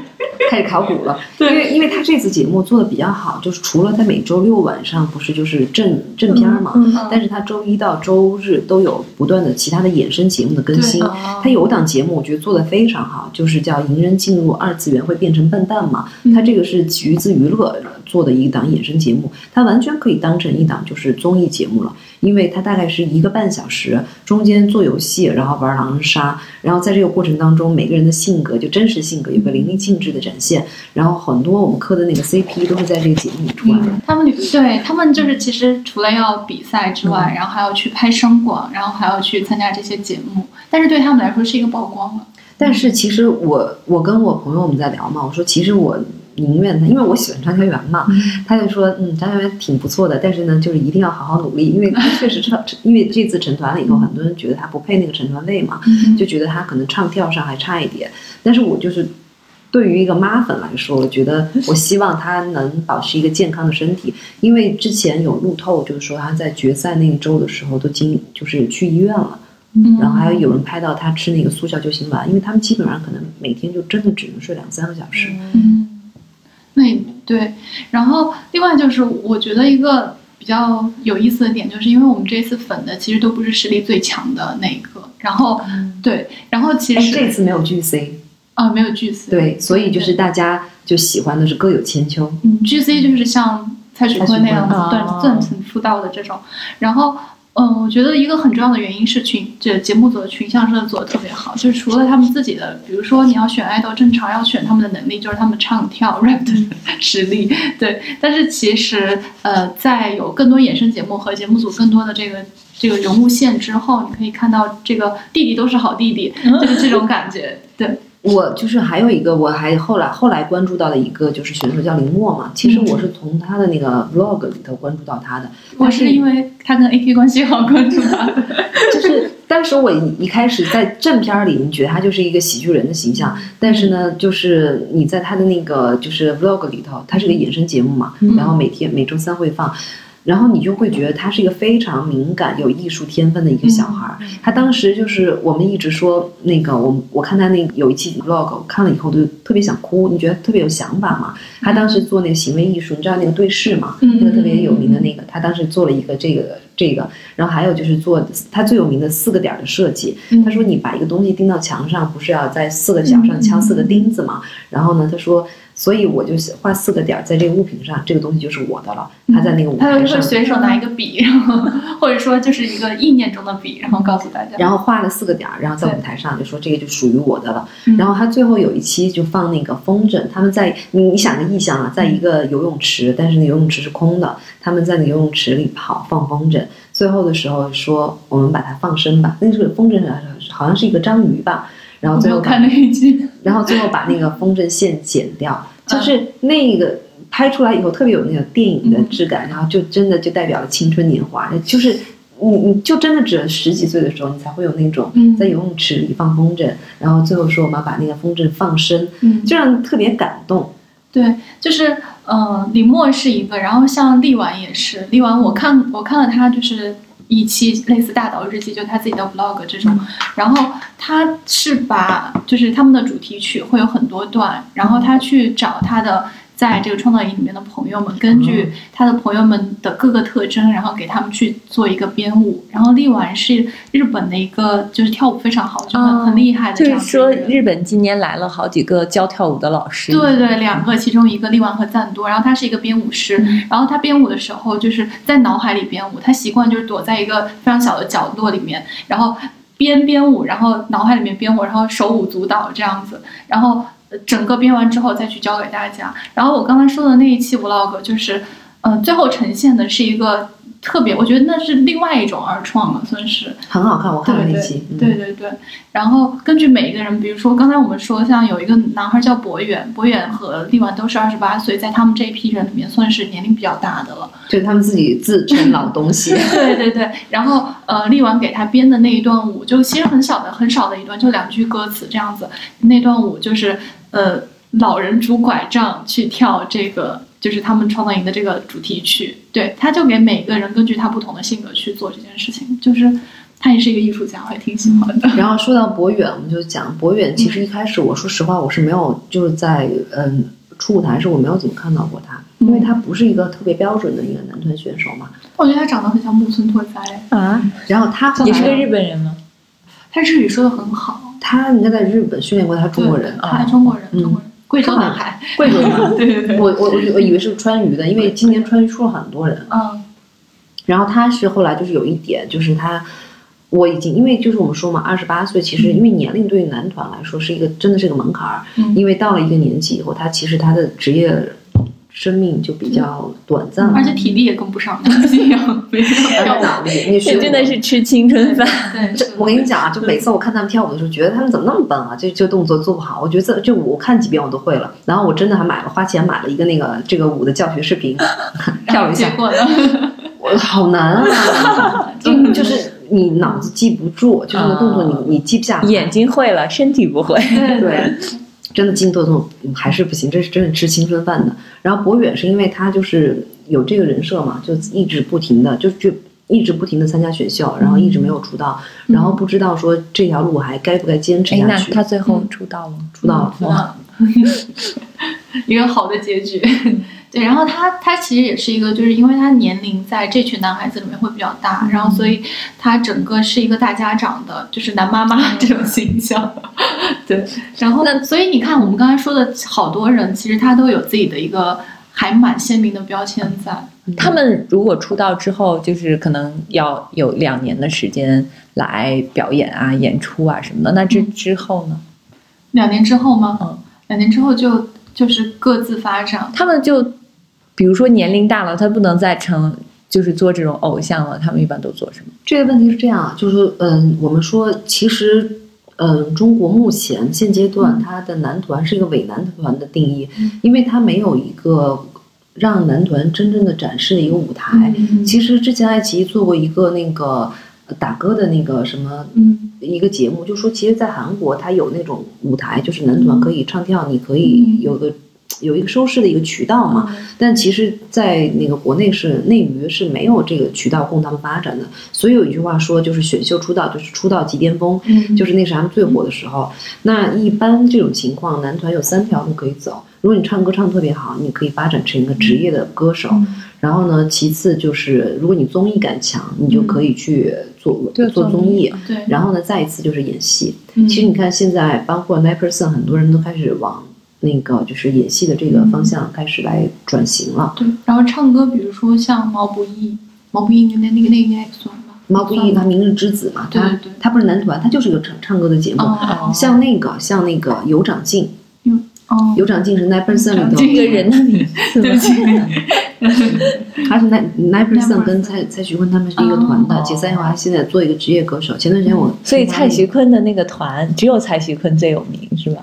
开始考古了，对因为因为他这次节目做的比较好，就是除了他每周六晚上不是就是正正片嘛，但是他周一到周日都有不断的其他的衍生节目的更新。他有档节目我觉得做的非常好，就是叫《迎人进入二次元会变成笨蛋》嘛，他这个是橘子娱乐做的一档衍生节目，它完全可以当成一档就是综艺节目了。因为它大概是一个半小时，中间做游戏，然后玩狼人杀，然后在这个过程当中，每个人的性格就真实性格有个淋漓尽致的展现，然后很多我们磕的那个 CP 都是在这个节目里出来的。他们对他们就是其实除了要比赛之外，然后还要去拍声广，然后还要去参加这些节目，但是对他们来说是一个曝光了。但是其实我我跟我朋友我们在聊嘛，我说其实我。宁愿他，因为我喜欢张小元嘛，他就说，嗯，张小元挺不错的，但是呢，就是一定要好好努力，因为他确实唱，因为这次成团了以后，很多人觉得他不配那个成团位嘛，就觉得他可能唱跳上还差一点。但是我就是对于一个妈粉来说，我觉得我希望他能保持一个健康的身体，因为之前有路透就是说他在决赛那一周的时候都经就是去医院了，然后还有有人拍到他吃那个速效救心丸，因为他们基本上可能每天就真的只能睡两三个小时。那对，然后另外就是我觉得一个比较有意思的点，就是因为我们这次粉的其实都不是实力最强的那一个，然后对，然后其实这次没有巨 C 啊，没有巨 C，对，所以就是大家就喜欢的是各有千秋，嗯，巨 C 就是像蔡徐坤那样子断断层出道的这种，然后。嗯，我觉得一个很重要的原因是群这节目组的群像真的做的特别好，就是除了他们自己的，比如说你要选爱豆，正常要选他们的能力，就是他们唱跳 rap 的 实力，对。但是其实呃，在有更多衍生节目和节目组更多的这个这个人物线之后，你可以看到这个弟弟都是好弟弟，就是这种感觉，对。我就是还有一个，我还后来后来关注到的一个就是选手叫林默嘛。其实我是从他的那个 vlog 里头关注到他的。我是因为他跟 A P 关系好关注他的。就是当时我一开始在正片里，你觉得他就是一个喜剧人的形象，但是呢，就是你在他的那个就是 vlog 里头，他是个衍生节目嘛，然后每天每周三会放。然后你就会觉得他是一个非常敏感、有艺术天分的一个小孩儿。他当时就是我们一直说那个，我我看他那有一期 vlog，看了以后就特别想哭。你觉得特别有想法嘛？他当时做那个行为艺术，你知道那个对视嘛？那个特别有名的那个，他当时做了一个这个这个。然后还有就是做他最有名的四个点的设计。他说你把一个东西钉到墙上，不是要在四个角上敲四个钉子嘛？然后呢，他说。所以我就画四个点儿在这个物品上，这个东西就是我的了。他在那个舞台上，他就会随手拿一个笔，然后或者说就是一个意念中的笔，然后告诉大家。然后画了四个点儿，然后在舞台上就说这个就属于我的了。然后他最后有一期就放那个风筝，他们在你你想个意象啊，在一个游泳池，但是那游泳池是空的，他们在那游泳池里跑放风筝。最后的时候说我们把它放生吧，那个风筝好像是一个章鱼吧。然后最后看那一集，然后最后把那个风筝线剪掉，就是那个拍出来以后特别有那个电影的质感，然后就真的就代表了青春年华，就是你你就真的只有十几岁的时候，你才会有那种在游泳池里放风筝，然后最后说我们要把那个风筝放生，嗯。就让特别感动。对，就是呃，李默是一个，然后像力丸也是，力丸我看我看了他就是一期类似大岛日记，就他自己的 vlog 这种，然后他是把就是他们的主题曲会有很多段，然后他去找他的。在这个创造营里面的朋友们，根据他的朋友们的各个特征，然后给他们去做一个编舞。然后力丸是日本的一个，就是跳舞非常好，就很很厉害的。就是说，日本今年来了好几个教跳舞的老师。对对，两个，其中一个力丸和赞多。然后他是一个编舞师，然后他编舞的时候就是在脑海里编舞，他习惯就是躲在一个非常小的角落里面，然后编编舞，然后脑海里面编舞，然后手舞足蹈这样子，然后。整个编完之后再去教给大家。然后我刚才说的那一期 vlog 就是，嗯，最后呈现的是一个特别，我觉得那是另外一种二创了，算是很好看。我看了那期，对对对。然后根据每一个人，比如说刚才我们说，像有一个男孩叫博远，博远和力丸都是二十八岁，在他们这一批人里面算是年龄比较大的了。就他们自己自称老东西。对对对。然后呃，力丸给他编的那一段舞，就其实很小的、很少的一段，就两句歌词这样子。那段舞就是。呃，老人拄拐杖去跳这个，就是他们创造营的这个主题曲。对，他就给每个人根据他不同的性格去做这件事情。就是他也是一个艺术家，我也挺喜欢的。然后说到博远，我们就讲博远。其实一开始，我说实话，我是没有就是在嗯初舞台时，我没有怎么看到过他，因为他不是一个特别标准的一个男团选手嘛。我觉得他长得很像木村拓哉啊。然后他也是个日本人吗？他日语说的很好。他应该在日本训练过，他中国人啊，中国人，中国人，贵州男孩，贵州的，对对对，我我我我以为是川渝的，因为今年川渝出了很多人，嗯，然后他是后来就是有一点，就是他，我已经因为就是我们说嘛，二十八岁，其实因为年龄对于男团来说是一个真的是个门槛儿，因为到了一个年纪以后，他其实他的职业。生命就比较短暂，而且体力也跟不上，这样没有 脑力。你学真的是吃青春饭。这我跟你讲啊，就每次我看他们跳舞的时候，觉得他们怎么那么笨啊？这这动作做不好。我觉得这舞我看几遍我都会了。然后我真的还买了，花钱买了一个那个这个舞的教学视频，跳了一下。我好难啊！就就是你脑子记不住，就那个动作你你记不下。眼睛会了，身体不会。对。真的金多多还是不行，这是真的吃青春饭的。然后博远是因为他就是有这个人设嘛，就一直不停的就就一直不停的参加选秀，然后一直没有出道，然后不知道说这条路还该不该坚持下去。他最后出道了，出道了，一个好的结局。对，然后他他其实也是一个，就是因为他年龄在这群男孩子里面会比较大，然后所以他整个是一个大家长的，就是男妈妈这种形象。对，然后呢所以你看，我们刚才说的好多人，其实他都有自己的一个还蛮鲜明的标签在。他们如果出道之后，就是可能要有两年的时间来表演啊、演出啊什么的。那这之后呢？两年之后吗？嗯，两年之后就就是各自发展，他们就。比如说年龄大了，他不能再成，就是做这种偶像了。他们一般都做什么？这个问题是这样，就是嗯，我们说其实，嗯，中国目前现阶段它的男团是一个伪男团的定义，因为它没有一个让男团真正的展示的一个舞台。其实之前爱奇艺做过一个那个打歌的那个什么，一个节目，就说其实，在韩国它有那种舞台，就是男团可以唱跳，你可以有个。有一个收视的一个渠道嘛，但其实，在那个国内是内娱是没有这个渠道供他们发展的。所以有一句话说，就是选秀出道就是出道即巅峰，就是那是他们最火的时候。那一般这种情况，男团有三条路可以走。如果你唱歌唱特别好，你可以发展成一个职业的歌手。然后呢，其次就是如果你综艺感强，你就可以去做做综艺。对。然后呢，再一次就是演戏。其实你看现在，包括 nine percent，很多人都开始往。那个就是演戏的这个方向开始来转型了。对，然后唱歌，比如说像毛不易，毛不易那那那个那应该算吧。毛不易他明日之子嘛，他他不是男团，他就是一个唱唱歌的节目。像那个像那个有长进，有哦，有长进是 nine percent 里头这个人的名字。对不起，他是 nine nine percent 跟蔡蔡徐坤他们是一个团的，解散以后他现在做一个职业歌手。前段时间我所以蔡徐坤的那个团只有蔡徐坤最有名是吧？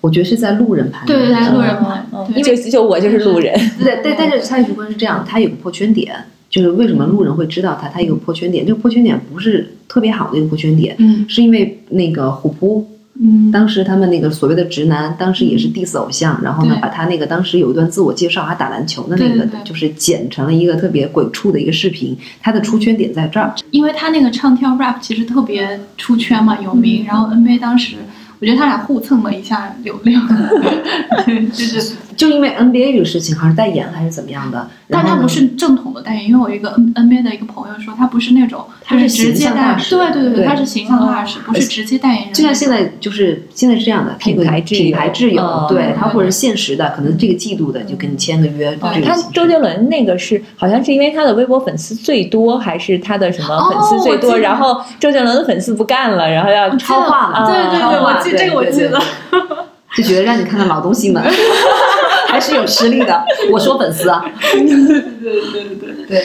我觉得是在路人盘，对对对，路人盘，因为就我就是路人。对，但但是蔡徐坤是这样，他有个破圈点，就是为什么路人会知道他？他有个破圈点，这个破圈点不是特别好的一个破圈点，嗯，是因为那个虎扑嗯，当时他们那个所谓的直男，当时也是 diss 偶像，然后呢，把他那个当时有一段自我介绍，还打篮球的那个对对对，就是剪成了一个特别鬼畜的一个视频。他的出圈点在这儿，因为他那个唱跳 rap 其实特别出圈嘛，有嗯名。然后 NBA 当时，我觉得他俩互蹭了一下流量，就是，就因为 NBA 这个事情，好像是代言还是怎么样的，但他不是正统的代言，因为我一个 N NBA 的一个朋友说，他不是那种，他是直形接代言，象大使对对对他是形象大使，不是直接代言人。就像现在就是现在是这样的，品牌品牌挚友，嗯对他或者是现实的，可能这个季度的就跟你签个约，对他周杰伦那个是好像是因为他的微博粉丝最多，还是他的什么哦粉丝最多？然后周杰伦的粉丝不干了，然后要超话了，对对对，我记这个我记得。，就觉得让你看看老东西们 还是有实力的。我说粉丝啊，对对对对，对，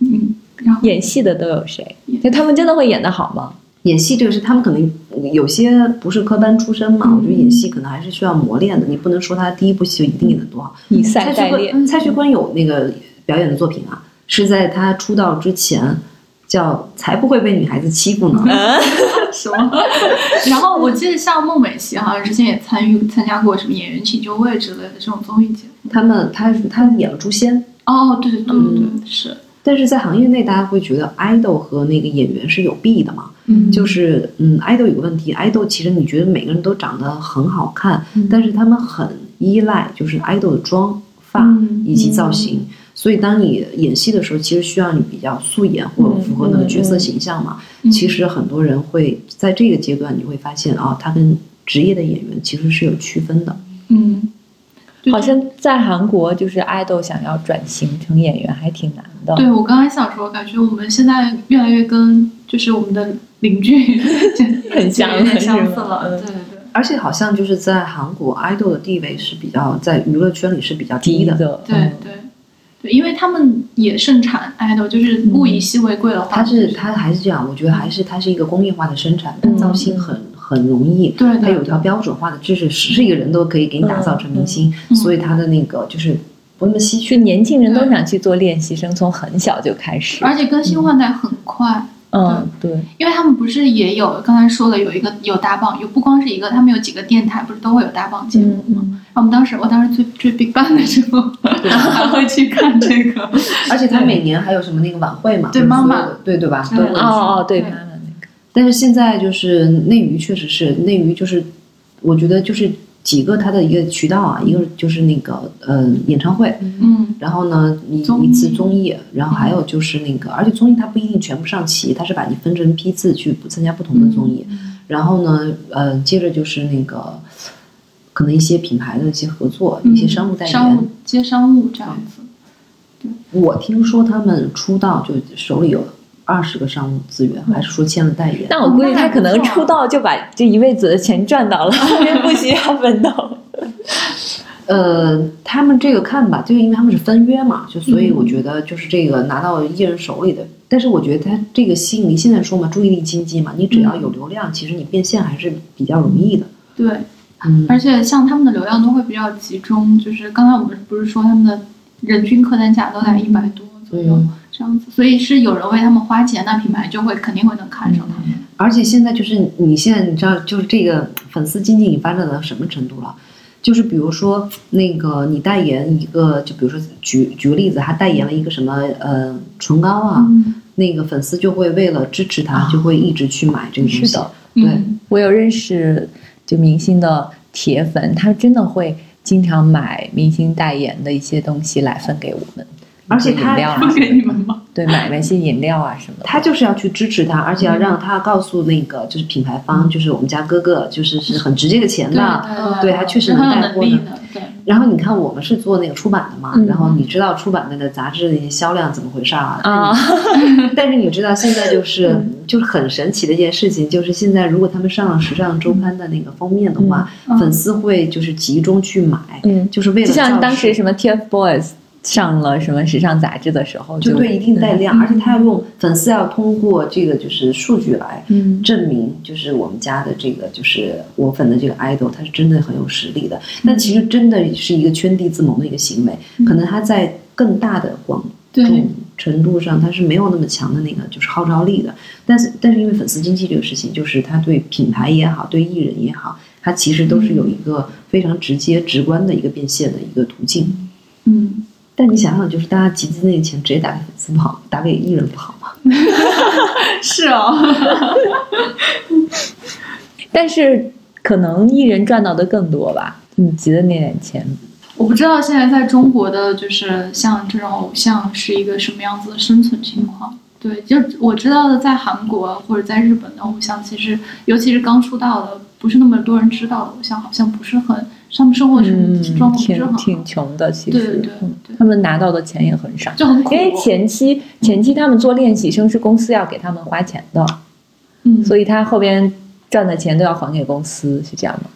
嗯，然后演戏的都有谁？就他们真的会演得好吗？演戏这个是他们可能有些不是科班出身嘛，我觉得演戏可能还是需要磨练的。你不能说他第一部戏就一定演得多好。以赛蔡徐代练。坤，蔡徐坤有那个表演的作品啊，是在他出道之前，叫《才不会被女孩子欺负呢》。什么？然后我记得像孟美岐好像之前也参与参加过什么《演员请就位》之类的这种综艺节目。他们他他演了诛仙，哦，对对对对是，但是在行业内，大家会觉得 idol 和那个演员是有弊的嘛？嗯就是嗯，idol 有个问题，idol 其实你觉得每个人都长得很好看，嗯但是他们很依赖就是 idol 的妆发嗯以及造型。所以，当你演戏的时候，其实需要你比较素颜或者符合那个角色形象嘛。嗯其实很多人会在这个阶段，你会发现啊、他跟职业的演员其实是有区分的。嗯，好像在韩国，就是爱豆想要转型成演员还挺难的。对我刚才想说，感觉我们现在越来越跟就是我们的邻居 很像有点相似了。嗯对对对，而且好像就是在韩国，idol 的地位是比较在娱乐圈里是比较低的。低的，对嗯对对，因为他们也盛产 idol，就是物以稀为贵的话，它是它还是这样，我觉得还是它是一个工业化的生产，嗯造型很很容易，对对它有一条标准化的知识，是一个人都可以给你打造成明星，嗯所以它的那个就是不那么稀缺。年轻人都想去做练习生，从很小就开始。而且更新换代很快。嗯，对，因为他们不是也有刚才说了有一个有大榜，有不光是一个，他们有几个电台不是都会有大榜节目吗？嗯然后我们当时我当时追追 Big Bang 的时候，还会去看这个。而且他每年还有什么那个晚会嘛，对妈妈的对对吧？对都哦哦，对，妈妈那个，但是现在就是内娱，确实是内娱，就是我觉得就是几个它的一个渠道啊，一个就是那个呃演唱会，嗯，然后呢一一次综艺，然后还有就是那个，而且综艺它不一定全部上齐，它是把你分成批次去参加不同的综艺，然后呢呃接着就是那个可能一些品牌的一些合作，一些商务代言。商务接商务这样子。我听说他们出道就手里有二十个商务资源，还是说签了代言？但我估计他可能出道就把这一辈子的钱赚到了，后面不需要奋斗。呃，他们这个看吧，就因为他们是分约嘛，就所以我觉得就是这个拿到艺人手里的，但是我觉得他这个吸引力，现在说嘛，注意力经济嘛，你只要有流量，其实你变现还是比较容易的。对，嗯，而且像他们的流量都会比较集中，就是刚才我们不是说他们的人均客单价都在一百多左右、嗯。这样子，所以是有人为他们花钱，那品牌就会肯定会能看上他们。而且现在就是你现在你知道，就是这个粉丝经济已经发展到什么程度了？就是比如说那个你代言一个，就比如说举举个例子，他代言了一个什么呃唇膏啊，嗯。那个粉丝就会为了支持他，啊。就会一直去买这个东西。是的，对。嗯。我有认识就明星的铁粉，他真的会经常买明星代言的一些东西来分给我们，而且他分给你们吗？对，买那些饮料啊什么的。他就是要去支持他，而且要让他告诉那个就是品牌方，就是我们家哥哥，就是是很值这个钱的。对对他确实能带货的。然后你看，我们是做那个出版的嘛，嗯然后你知道出版那个杂志的一些销量怎么回事儿啊？啊，但是你知道现在就是就是很神奇的一件事情，就是现在如果他们上了时尚周刊的那个封面的话，嗯粉丝会就是集中去买，嗯，就是为了就像当时什么 TFBOYS 上了什么时尚杂志的时候，就对一定带量，嗯而且他要用粉丝要通过这个就是数据来嗯证明，就是我们家的这个就是我粉的这个 idol，他是真的很有实力的。但其实真的是一个圈地自萌的一个行为，可能他在更大的广对众程度上，他是没有那么强的那个就是号召力的。但是，但是因为粉丝经济这个事情，就是他对品牌也好，对艺人也好，他其实都是有一个非常直接、直观的一个变现的一个途径。嗯，但你想想，就是大家集资那个钱直接打给粉丝不好，打给艺人不好吗？是哦，但是可能艺人赚到的更多吧，你集的那点钱。我不知道现在在中国的就是像这种偶像是一个什么样子的生存情况。对，就我知道的，在韩国或者在日本的偶像，其实尤其是刚出道的，不是那么多人知道的偶像，好像不是很，他们生活是嗯，状况不是很好，挺挺穷的，其实，对对对嗯他们拿到的钱也很少，就很苦。因为前期前期他们做练习生是公司要给他们花钱的，嗯，所以他后边赚的钱都要还给公司，是这样吗？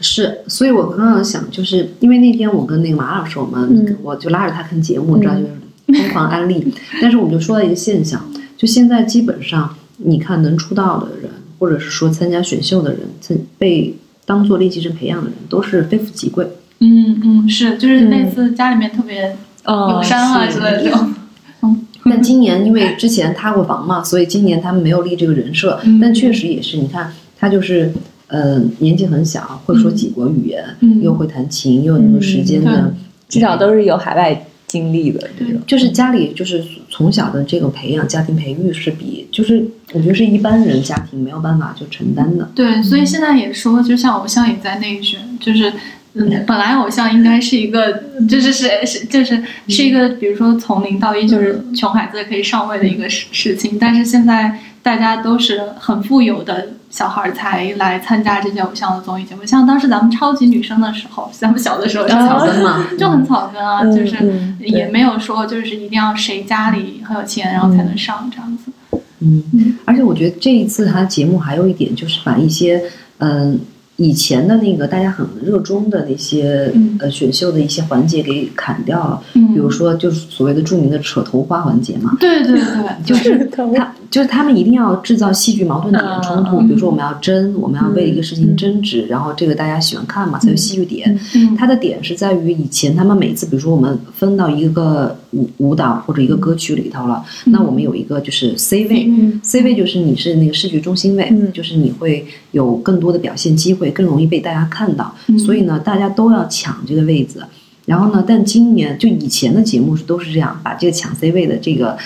是，所以我刚刚想，就是因为那天我跟那个马老师，我们、嗯我就拉着他看节目，你知道，就是疯狂安利。但是我们就说到一个现象，就现在基本上，你看能出道的人，或者是说参加选秀的人，曾被当做练习生培养的人，都是非富即贵。嗯嗯是，就是那次家里面特别哦有山啊之类的这种。但今年因为之前塌过房嘛，所以今年他们没有立这个人设。嗯但确实也是，你看他就是，呃，年纪很小，会说几国语言，嗯又会弹琴，又有那么多时间的。嗯至少都是有海外经历的这种。就是家里就是从小的这个培养，家庭培育是比就是我觉得是一般人家庭没有办法就承担的。对，所以现在也说，就像偶像也在内卷，就是。嗯，本来偶像应该是一个，就是是是就是是一个，比如说从零到一，就是穷孩子可以上位的一个事事情。但是现在大家都是很富有的小孩儿才来参加这些偶像的综艺节目，像当时咱们超级女生的时候，咱们小的时候就啊草根嘛，就很草根啊，嗯就是也没有说就是一定要谁家里很有钱，然后才能上这样子。嗯。嗯，而且我觉得这一次他节目还有一点就是把一些嗯。以前的那个大家很热衷的那些、嗯。呃选秀的一些环节给砍掉了，嗯，比如说就是所谓的著名的扯头花环节嘛，对对对，就是他 就是他们一定要制造戏剧矛盾点嗯冲突，嗯比如说我们要争，我们要为一个事情嗯争执，然后这个大家喜欢看嘛，才有戏剧点。嗯，它的点是在于以前他们每次，比如说我们分到一个舞舞蹈或者一个歌曲里头了，嗯。那我们有一个就是 C 位。嗯。C 位就是你是那个视觉中心位，嗯。就是你会有更多的表现机会，更容易被大家看到，嗯。所以呢，大家都要抢这个位子。然后呢，但今年就以前的节目是都是这样，把这个抢 C 位的这个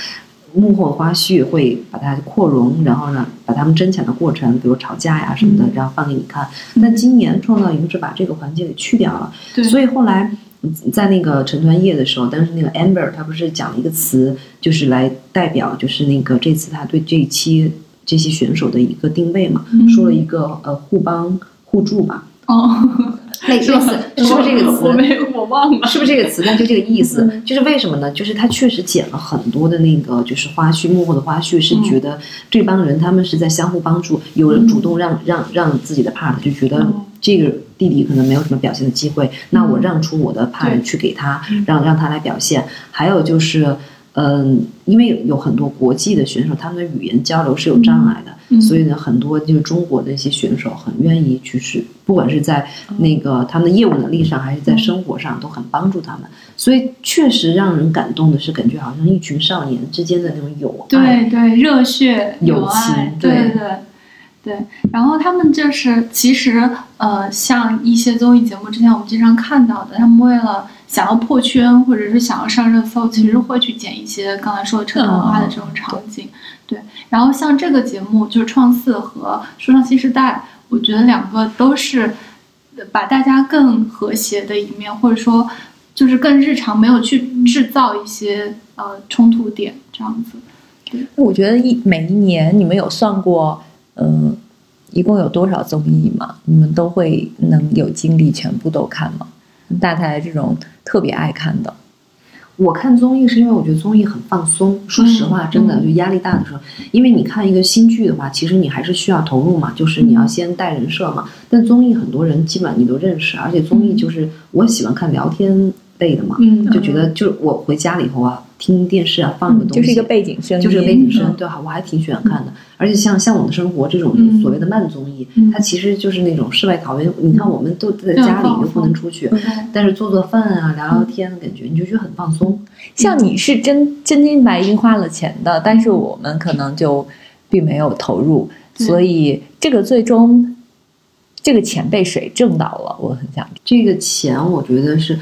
幕后花絮会把它扩容，然后呢，把他们争抢的过程，比如吵架呀什么的，嗯。然后放给你看。但今年创造营是把这个环节给去掉了，对，所以后来嗯在那个成团夜的时候，当时那个 Amber 他不是讲了一个词，就是来代表就是那个这次他对这一期这些选手的一个定位嘛，嗯。说了一个呃互帮互助吧，哦，类类似是不是这个词？我没有，我忘了。是不是这个词？但就这个意思，嗯就是为什么呢？就是他确实剪了很多的那个就是花絮，幕后的花絮是觉得这帮人他们是在相互帮助，有人主动让让让自己的 part 就觉得嗯这个弟弟可能没有什么表现的机会，那我让出我的 part 去给他，让让他来表现。还有就是。嗯，因为有很多国际的选手，他们的语言交流是有障碍的，嗯所以呢，很多就是中国的一些选手很愿意去是，不管是在那个他们的业务能力上，还是在生活上，都很帮助他们。所以确实让人感动的是，感觉好像一群少年之间的那种友爱。对对，热血友爱，情对对对对。然后他们就是其实呃，像一些综艺节目，之前我们经常看到的，他们为了想要破圈或者是想要上热搜，其实会去剪一些刚才说的扯头花的这种场景。对，然后像这个节目就是创四和说唱新时代，我觉得两个都是把大家更和谐的一面，或者说就是更日常，没有去制造一些呃冲突点这样子。对我觉得一每一年你们有算过，嗯、一共有多少综艺吗？你们都会能有精力全部都看吗？大台这种特别爱看的，我看综艺是因为我觉得综艺很放松。说实话，真的嗯就压力大的时候，因为你看一个新剧的话，其实你还是需要投入嘛，就是你要先带人设嘛。但综艺很多人基本上你都认识，而且综艺就是我喜欢看聊天类的嘛，嗯就觉得就是我回家里头啊，听电视啊放个东西，就是一个背景声音，就是个背景声，嗯对，我还挺喜欢看的。而且像像我们的生活这种嗯所谓的慢综艺，嗯它其实就是那种世外桃源。你看，我们都在家里又不能出去，但是做做饭啊、聊聊天的感觉，你就觉得很放松。像你是真真金白银花了钱的，但是我们可能就并没有投入，所以这个最终这个钱被谁挣到了？我很想这个钱，我觉得是，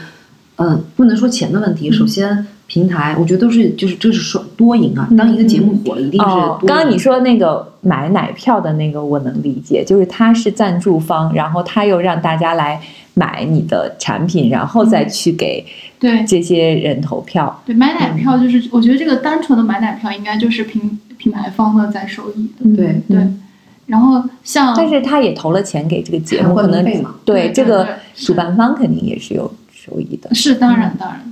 嗯、不能说钱的问题。首先，平台我觉得都是就是这是说多赢啊。当一个节目火了，一定是刚刚你说那个买奶票的那个，我能理解，就是他是赞助方，然后他又让大家来买你的产品，然后再去给对这些人投票。对，买奶票就是，我觉得这个单纯的买奶票应该就是品品牌方的在收益的。对对，然后像但是他也投了钱给这个节目，可能对对这个主办方肯定也是有收益的。是当然当然当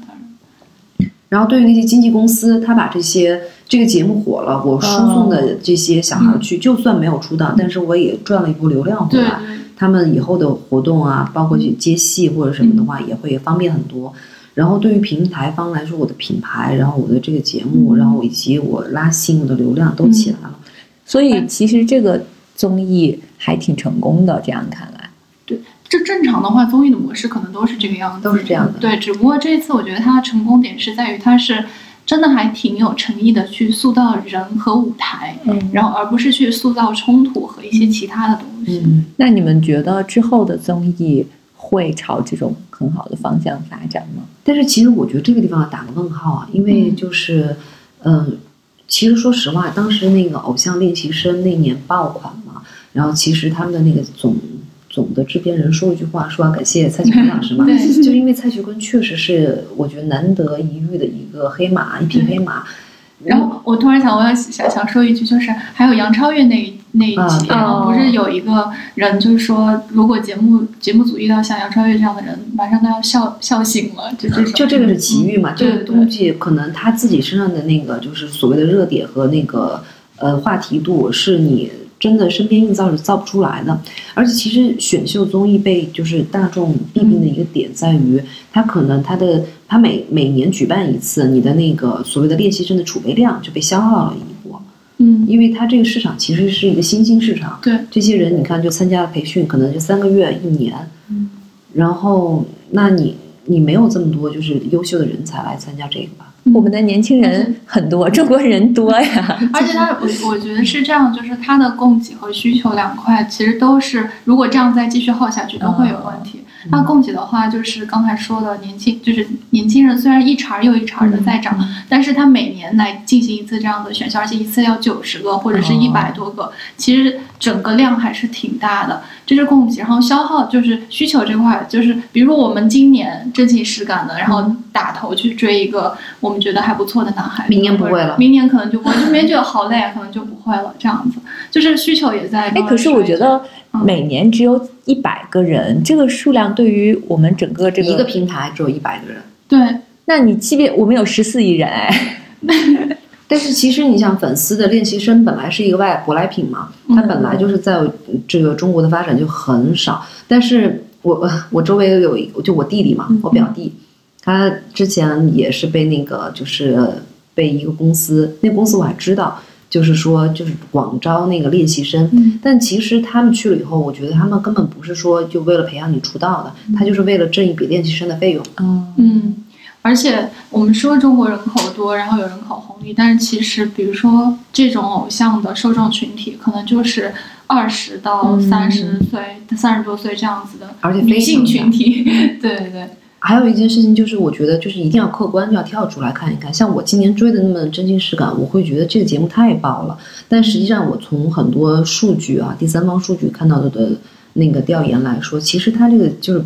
然，后对于那些经纪公司，他把这些这个节目火了，我输送的这些小孩儿去，就算没有出道，但是我也赚了一波流量回来。对他们以后的活动啊，包括去接戏或者什么的话，也会方便很多。然后对于平台方来说，我的品牌，然后我的这个节目，然后以及我拉新我的流量都起来了。所以其实这个综艺还挺成功的，这样看来。这正常的话，综艺的模式可能都是这个样子，都是这样的。对，只不过这一次我觉得它的成功点是在于它是真的还挺有诚意的去塑造人和舞台，嗯。然后而不是去塑造冲突和一些其他的东西。嗯，那你们觉得之后的综艺会朝这种很好的方向发展吗？但是其实我觉得这个地方要打个问号啊，因为嗯。就是，嗯、其实说实话，当时那个偶像练习生那年爆款嘛，然后其实他们的那个总总的制片人说了一句话，说要感谢蔡徐坤老师嘛，对。就是因为蔡徐坤确实是我觉得难得一遇的一个黑马，一匹黑马。然后我突然想，我要想想说一句，就是还有杨超越那一那一啊集，对然后不是有一个人就是说，如果节目节目组遇到像杨超越这样的人，马上都要笑笑醒了，就这种。就这个是奇遇嘛，这个对对。东西可能他自己身上的那个就是所谓的热点和那个呃话题度，是你真的身边硬造是造不出来的。而且其实选秀综艺被就是大众弊病的一个点在于，它可能它的它每每年举办一次，你的那个所谓的练习生的储备量就被消耗了一波，嗯，因为它这个市场其实是一个新兴市场。对，这些人你看就参加了培训，可能就三个月一年，嗯然后那你你没有这么多就是优秀的人才来参加这个吧？我们的年轻人很多，中国人多呀。而且他，我我觉得是这样，就是他的供给和需求两块其实都是，如果这样再继续耗下去，都会有问题。那供给的话，就是刚才说的年轻，就是年轻人虽然一茬又一茬的在涨，但是他每年来进行一次这样的选秀，而且一次要九十个或者是一百多个，其实整个量还是挺大的。这是供给，然后消耗就是需求这块，就是比如我们今年真情实感的，然后打头去追一个我们觉得还不错的男孩，明年不会了明年可能就不会，就明年觉得好累，啊可能就不会了，这样子，就是需求也在。哎，可是我觉得嗯每年只有一百个人，这个数量对于我们整个这个一个平台只有一百个人，对，那你即便我们有十四亿人，哎，但是其实你想，粉丝的练习生本来是一个外舶来品嘛，它本来就是在这个中国的发展就很少。但是我 我周围有一就我弟弟嘛，我表弟，他之前也是被那个就是被一个公司，那公司我还知道，就是说就是广招那个练习生，嗯。但其实他们去了以后，我觉得他们根本不是说就为了培养你出道的，他就是为了挣一笔练习生的费用。嗯，嗯，而且我们说中国人口多，然后有人口红利，但是其实比如说这种偶像的受众群体，可能就是二十到嗯三十岁、三十多岁这样子的而且非女性群体。对 对对，还有一件事情就是，我觉得就是一定要客观，就要跳出来看一看。像我今年追的那么真情实感，我会觉得这个节目太爆了。但实际上，我从很多数据啊、第三方数据看到的的那个调研来说，其实它这个就是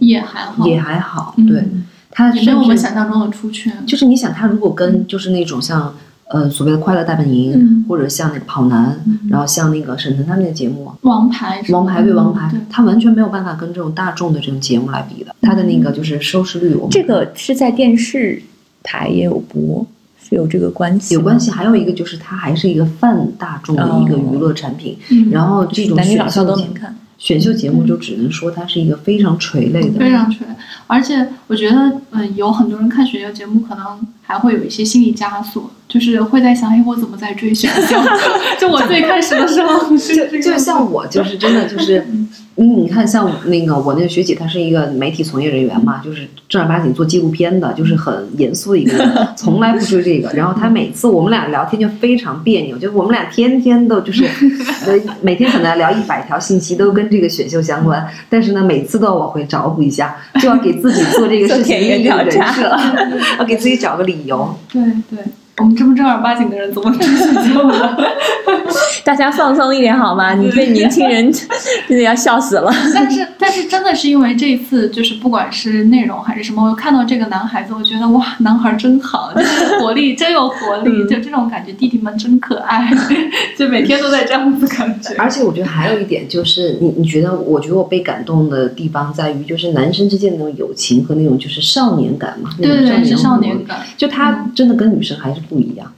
也还好，也还好。嗯对，它没有我们想象中的出圈。就是你想，它如果跟就是那种像呃所谓的快乐大本营，嗯或者像那个跑男，然后像那个沈腾他们的节目，王牌王牌对王牌他，完全没有办法跟这种大众的这种节目来比的。他的那个就是收视率，我们这个是在电视台也有播，是有这个关系，有关系。。还有一个就是它还是一个泛大众的一个娱乐产品，嗯然后这种选秀节都能看。选秀节目就只能说它是一个非常垂类的，非常垂。而且我觉得，嗯、有很多人看选秀节目，可能还会有一些心理枷锁，就是会在想，哎，我怎么在追选秀？就我最开始的时候，就就像我，就是真的就是。嗯，你看，像那个我那个学姐，她是一个媒体从业人员嘛，就是正儿八经做纪录片的，就是很严肃的一个人，从来不追这个。然后她每次我们俩聊天就非常别扭，就我们俩天天都就是，呃，每天可能聊一百条信息都跟这个选秀相关，但是呢，每次都要往回找补一下，就要给自己做这个事情立一个人设，要给自己找个理理由。对对。我们这么正儿八经的人怎么追选秀呢？大家放松一点好吗？你被年轻人 真的要笑死了。但是，但是真的是因为这一次，就是不管是内容还是什么，我看到这个男孩子，我觉得哇，男孩真好，就是活力，真有活力，就这种感觉，弟弟们真可爱，就每天都在这样子感觉。而且我觉得还有一点就是，你你觉得，我觉得我被感动的地方在于，就是男生之间的那种友情和那种就是少年感嘛，对对对，是少年感。就他真的跟女生还是不一样。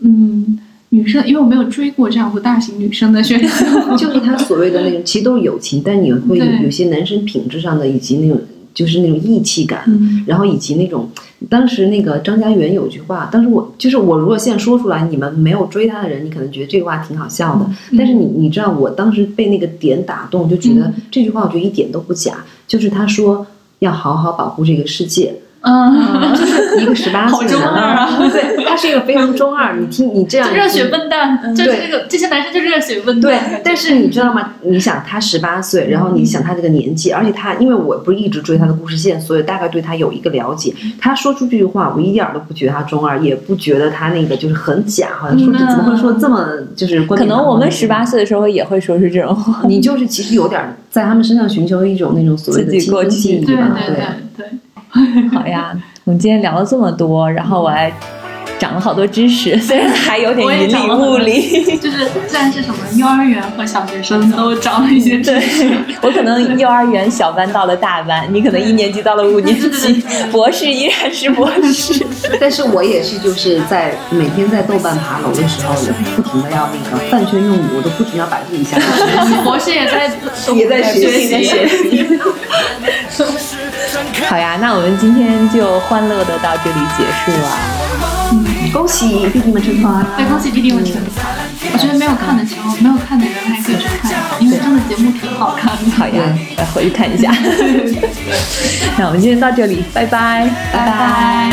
嗯。女生，因为我没有追过这样子大型女生的选秀，就是他所谓的那种，其实都是友情，但你会有些男生品质上的，以及那种就是那种义气感，然后以及那种当时那个张家元有句话，当时我就是我如果现在说出来，你们没有追他的人，你可能觉得这句话挺好笑的，但是你你知道，我当时被那个点打动，就觉得这句话我觉得一点都不假，就是他说要好好保护这个世界。嗯，就是一个十八岁的男啊，对，他是一个非常中二。你听，你这样热血笨蛋，就是这个这些男生就是热血笨蛋。对，但是你知道吗？你想他十八岁，然后你想他这个年纪，而且他，因为我不是一直追他的故事线，所以大概对他有一个了解。他说出这句话，我一点都不觉得他中二，也不觉得他那个就是很假，好像说怎么会说这么就是可能我们十八岁的时候也会说出这种话。你就是其实有点在他们身上寻求一种那种所谓的青春记忆吧？对对对。好呀，我们今天聊了这么多，然后我还。长了好多知识，虽然还有点云里雾里，就是虽然是什么幼儿园和小学生都长了一些知识。我可能幼儿园小班到了大班，你可能一年级到了五年级，博士依然是博士。但是我也是就是在每天在豆瓣爬楼的时候，也不停的要那个饭圈用语，我都不停要百度一下。博士也在也在学习在学习。好呀，那我们今天就欢乐的到这里结束了。嗯恭喜弟弟们成团！对，恭喜弟弟们成团！我觉得没有看的时候，没有看的人还可以去看一下，因为真的节目挺好看的。好呀，来回去看一下。那我们今天到这里，拜拜，拜拜。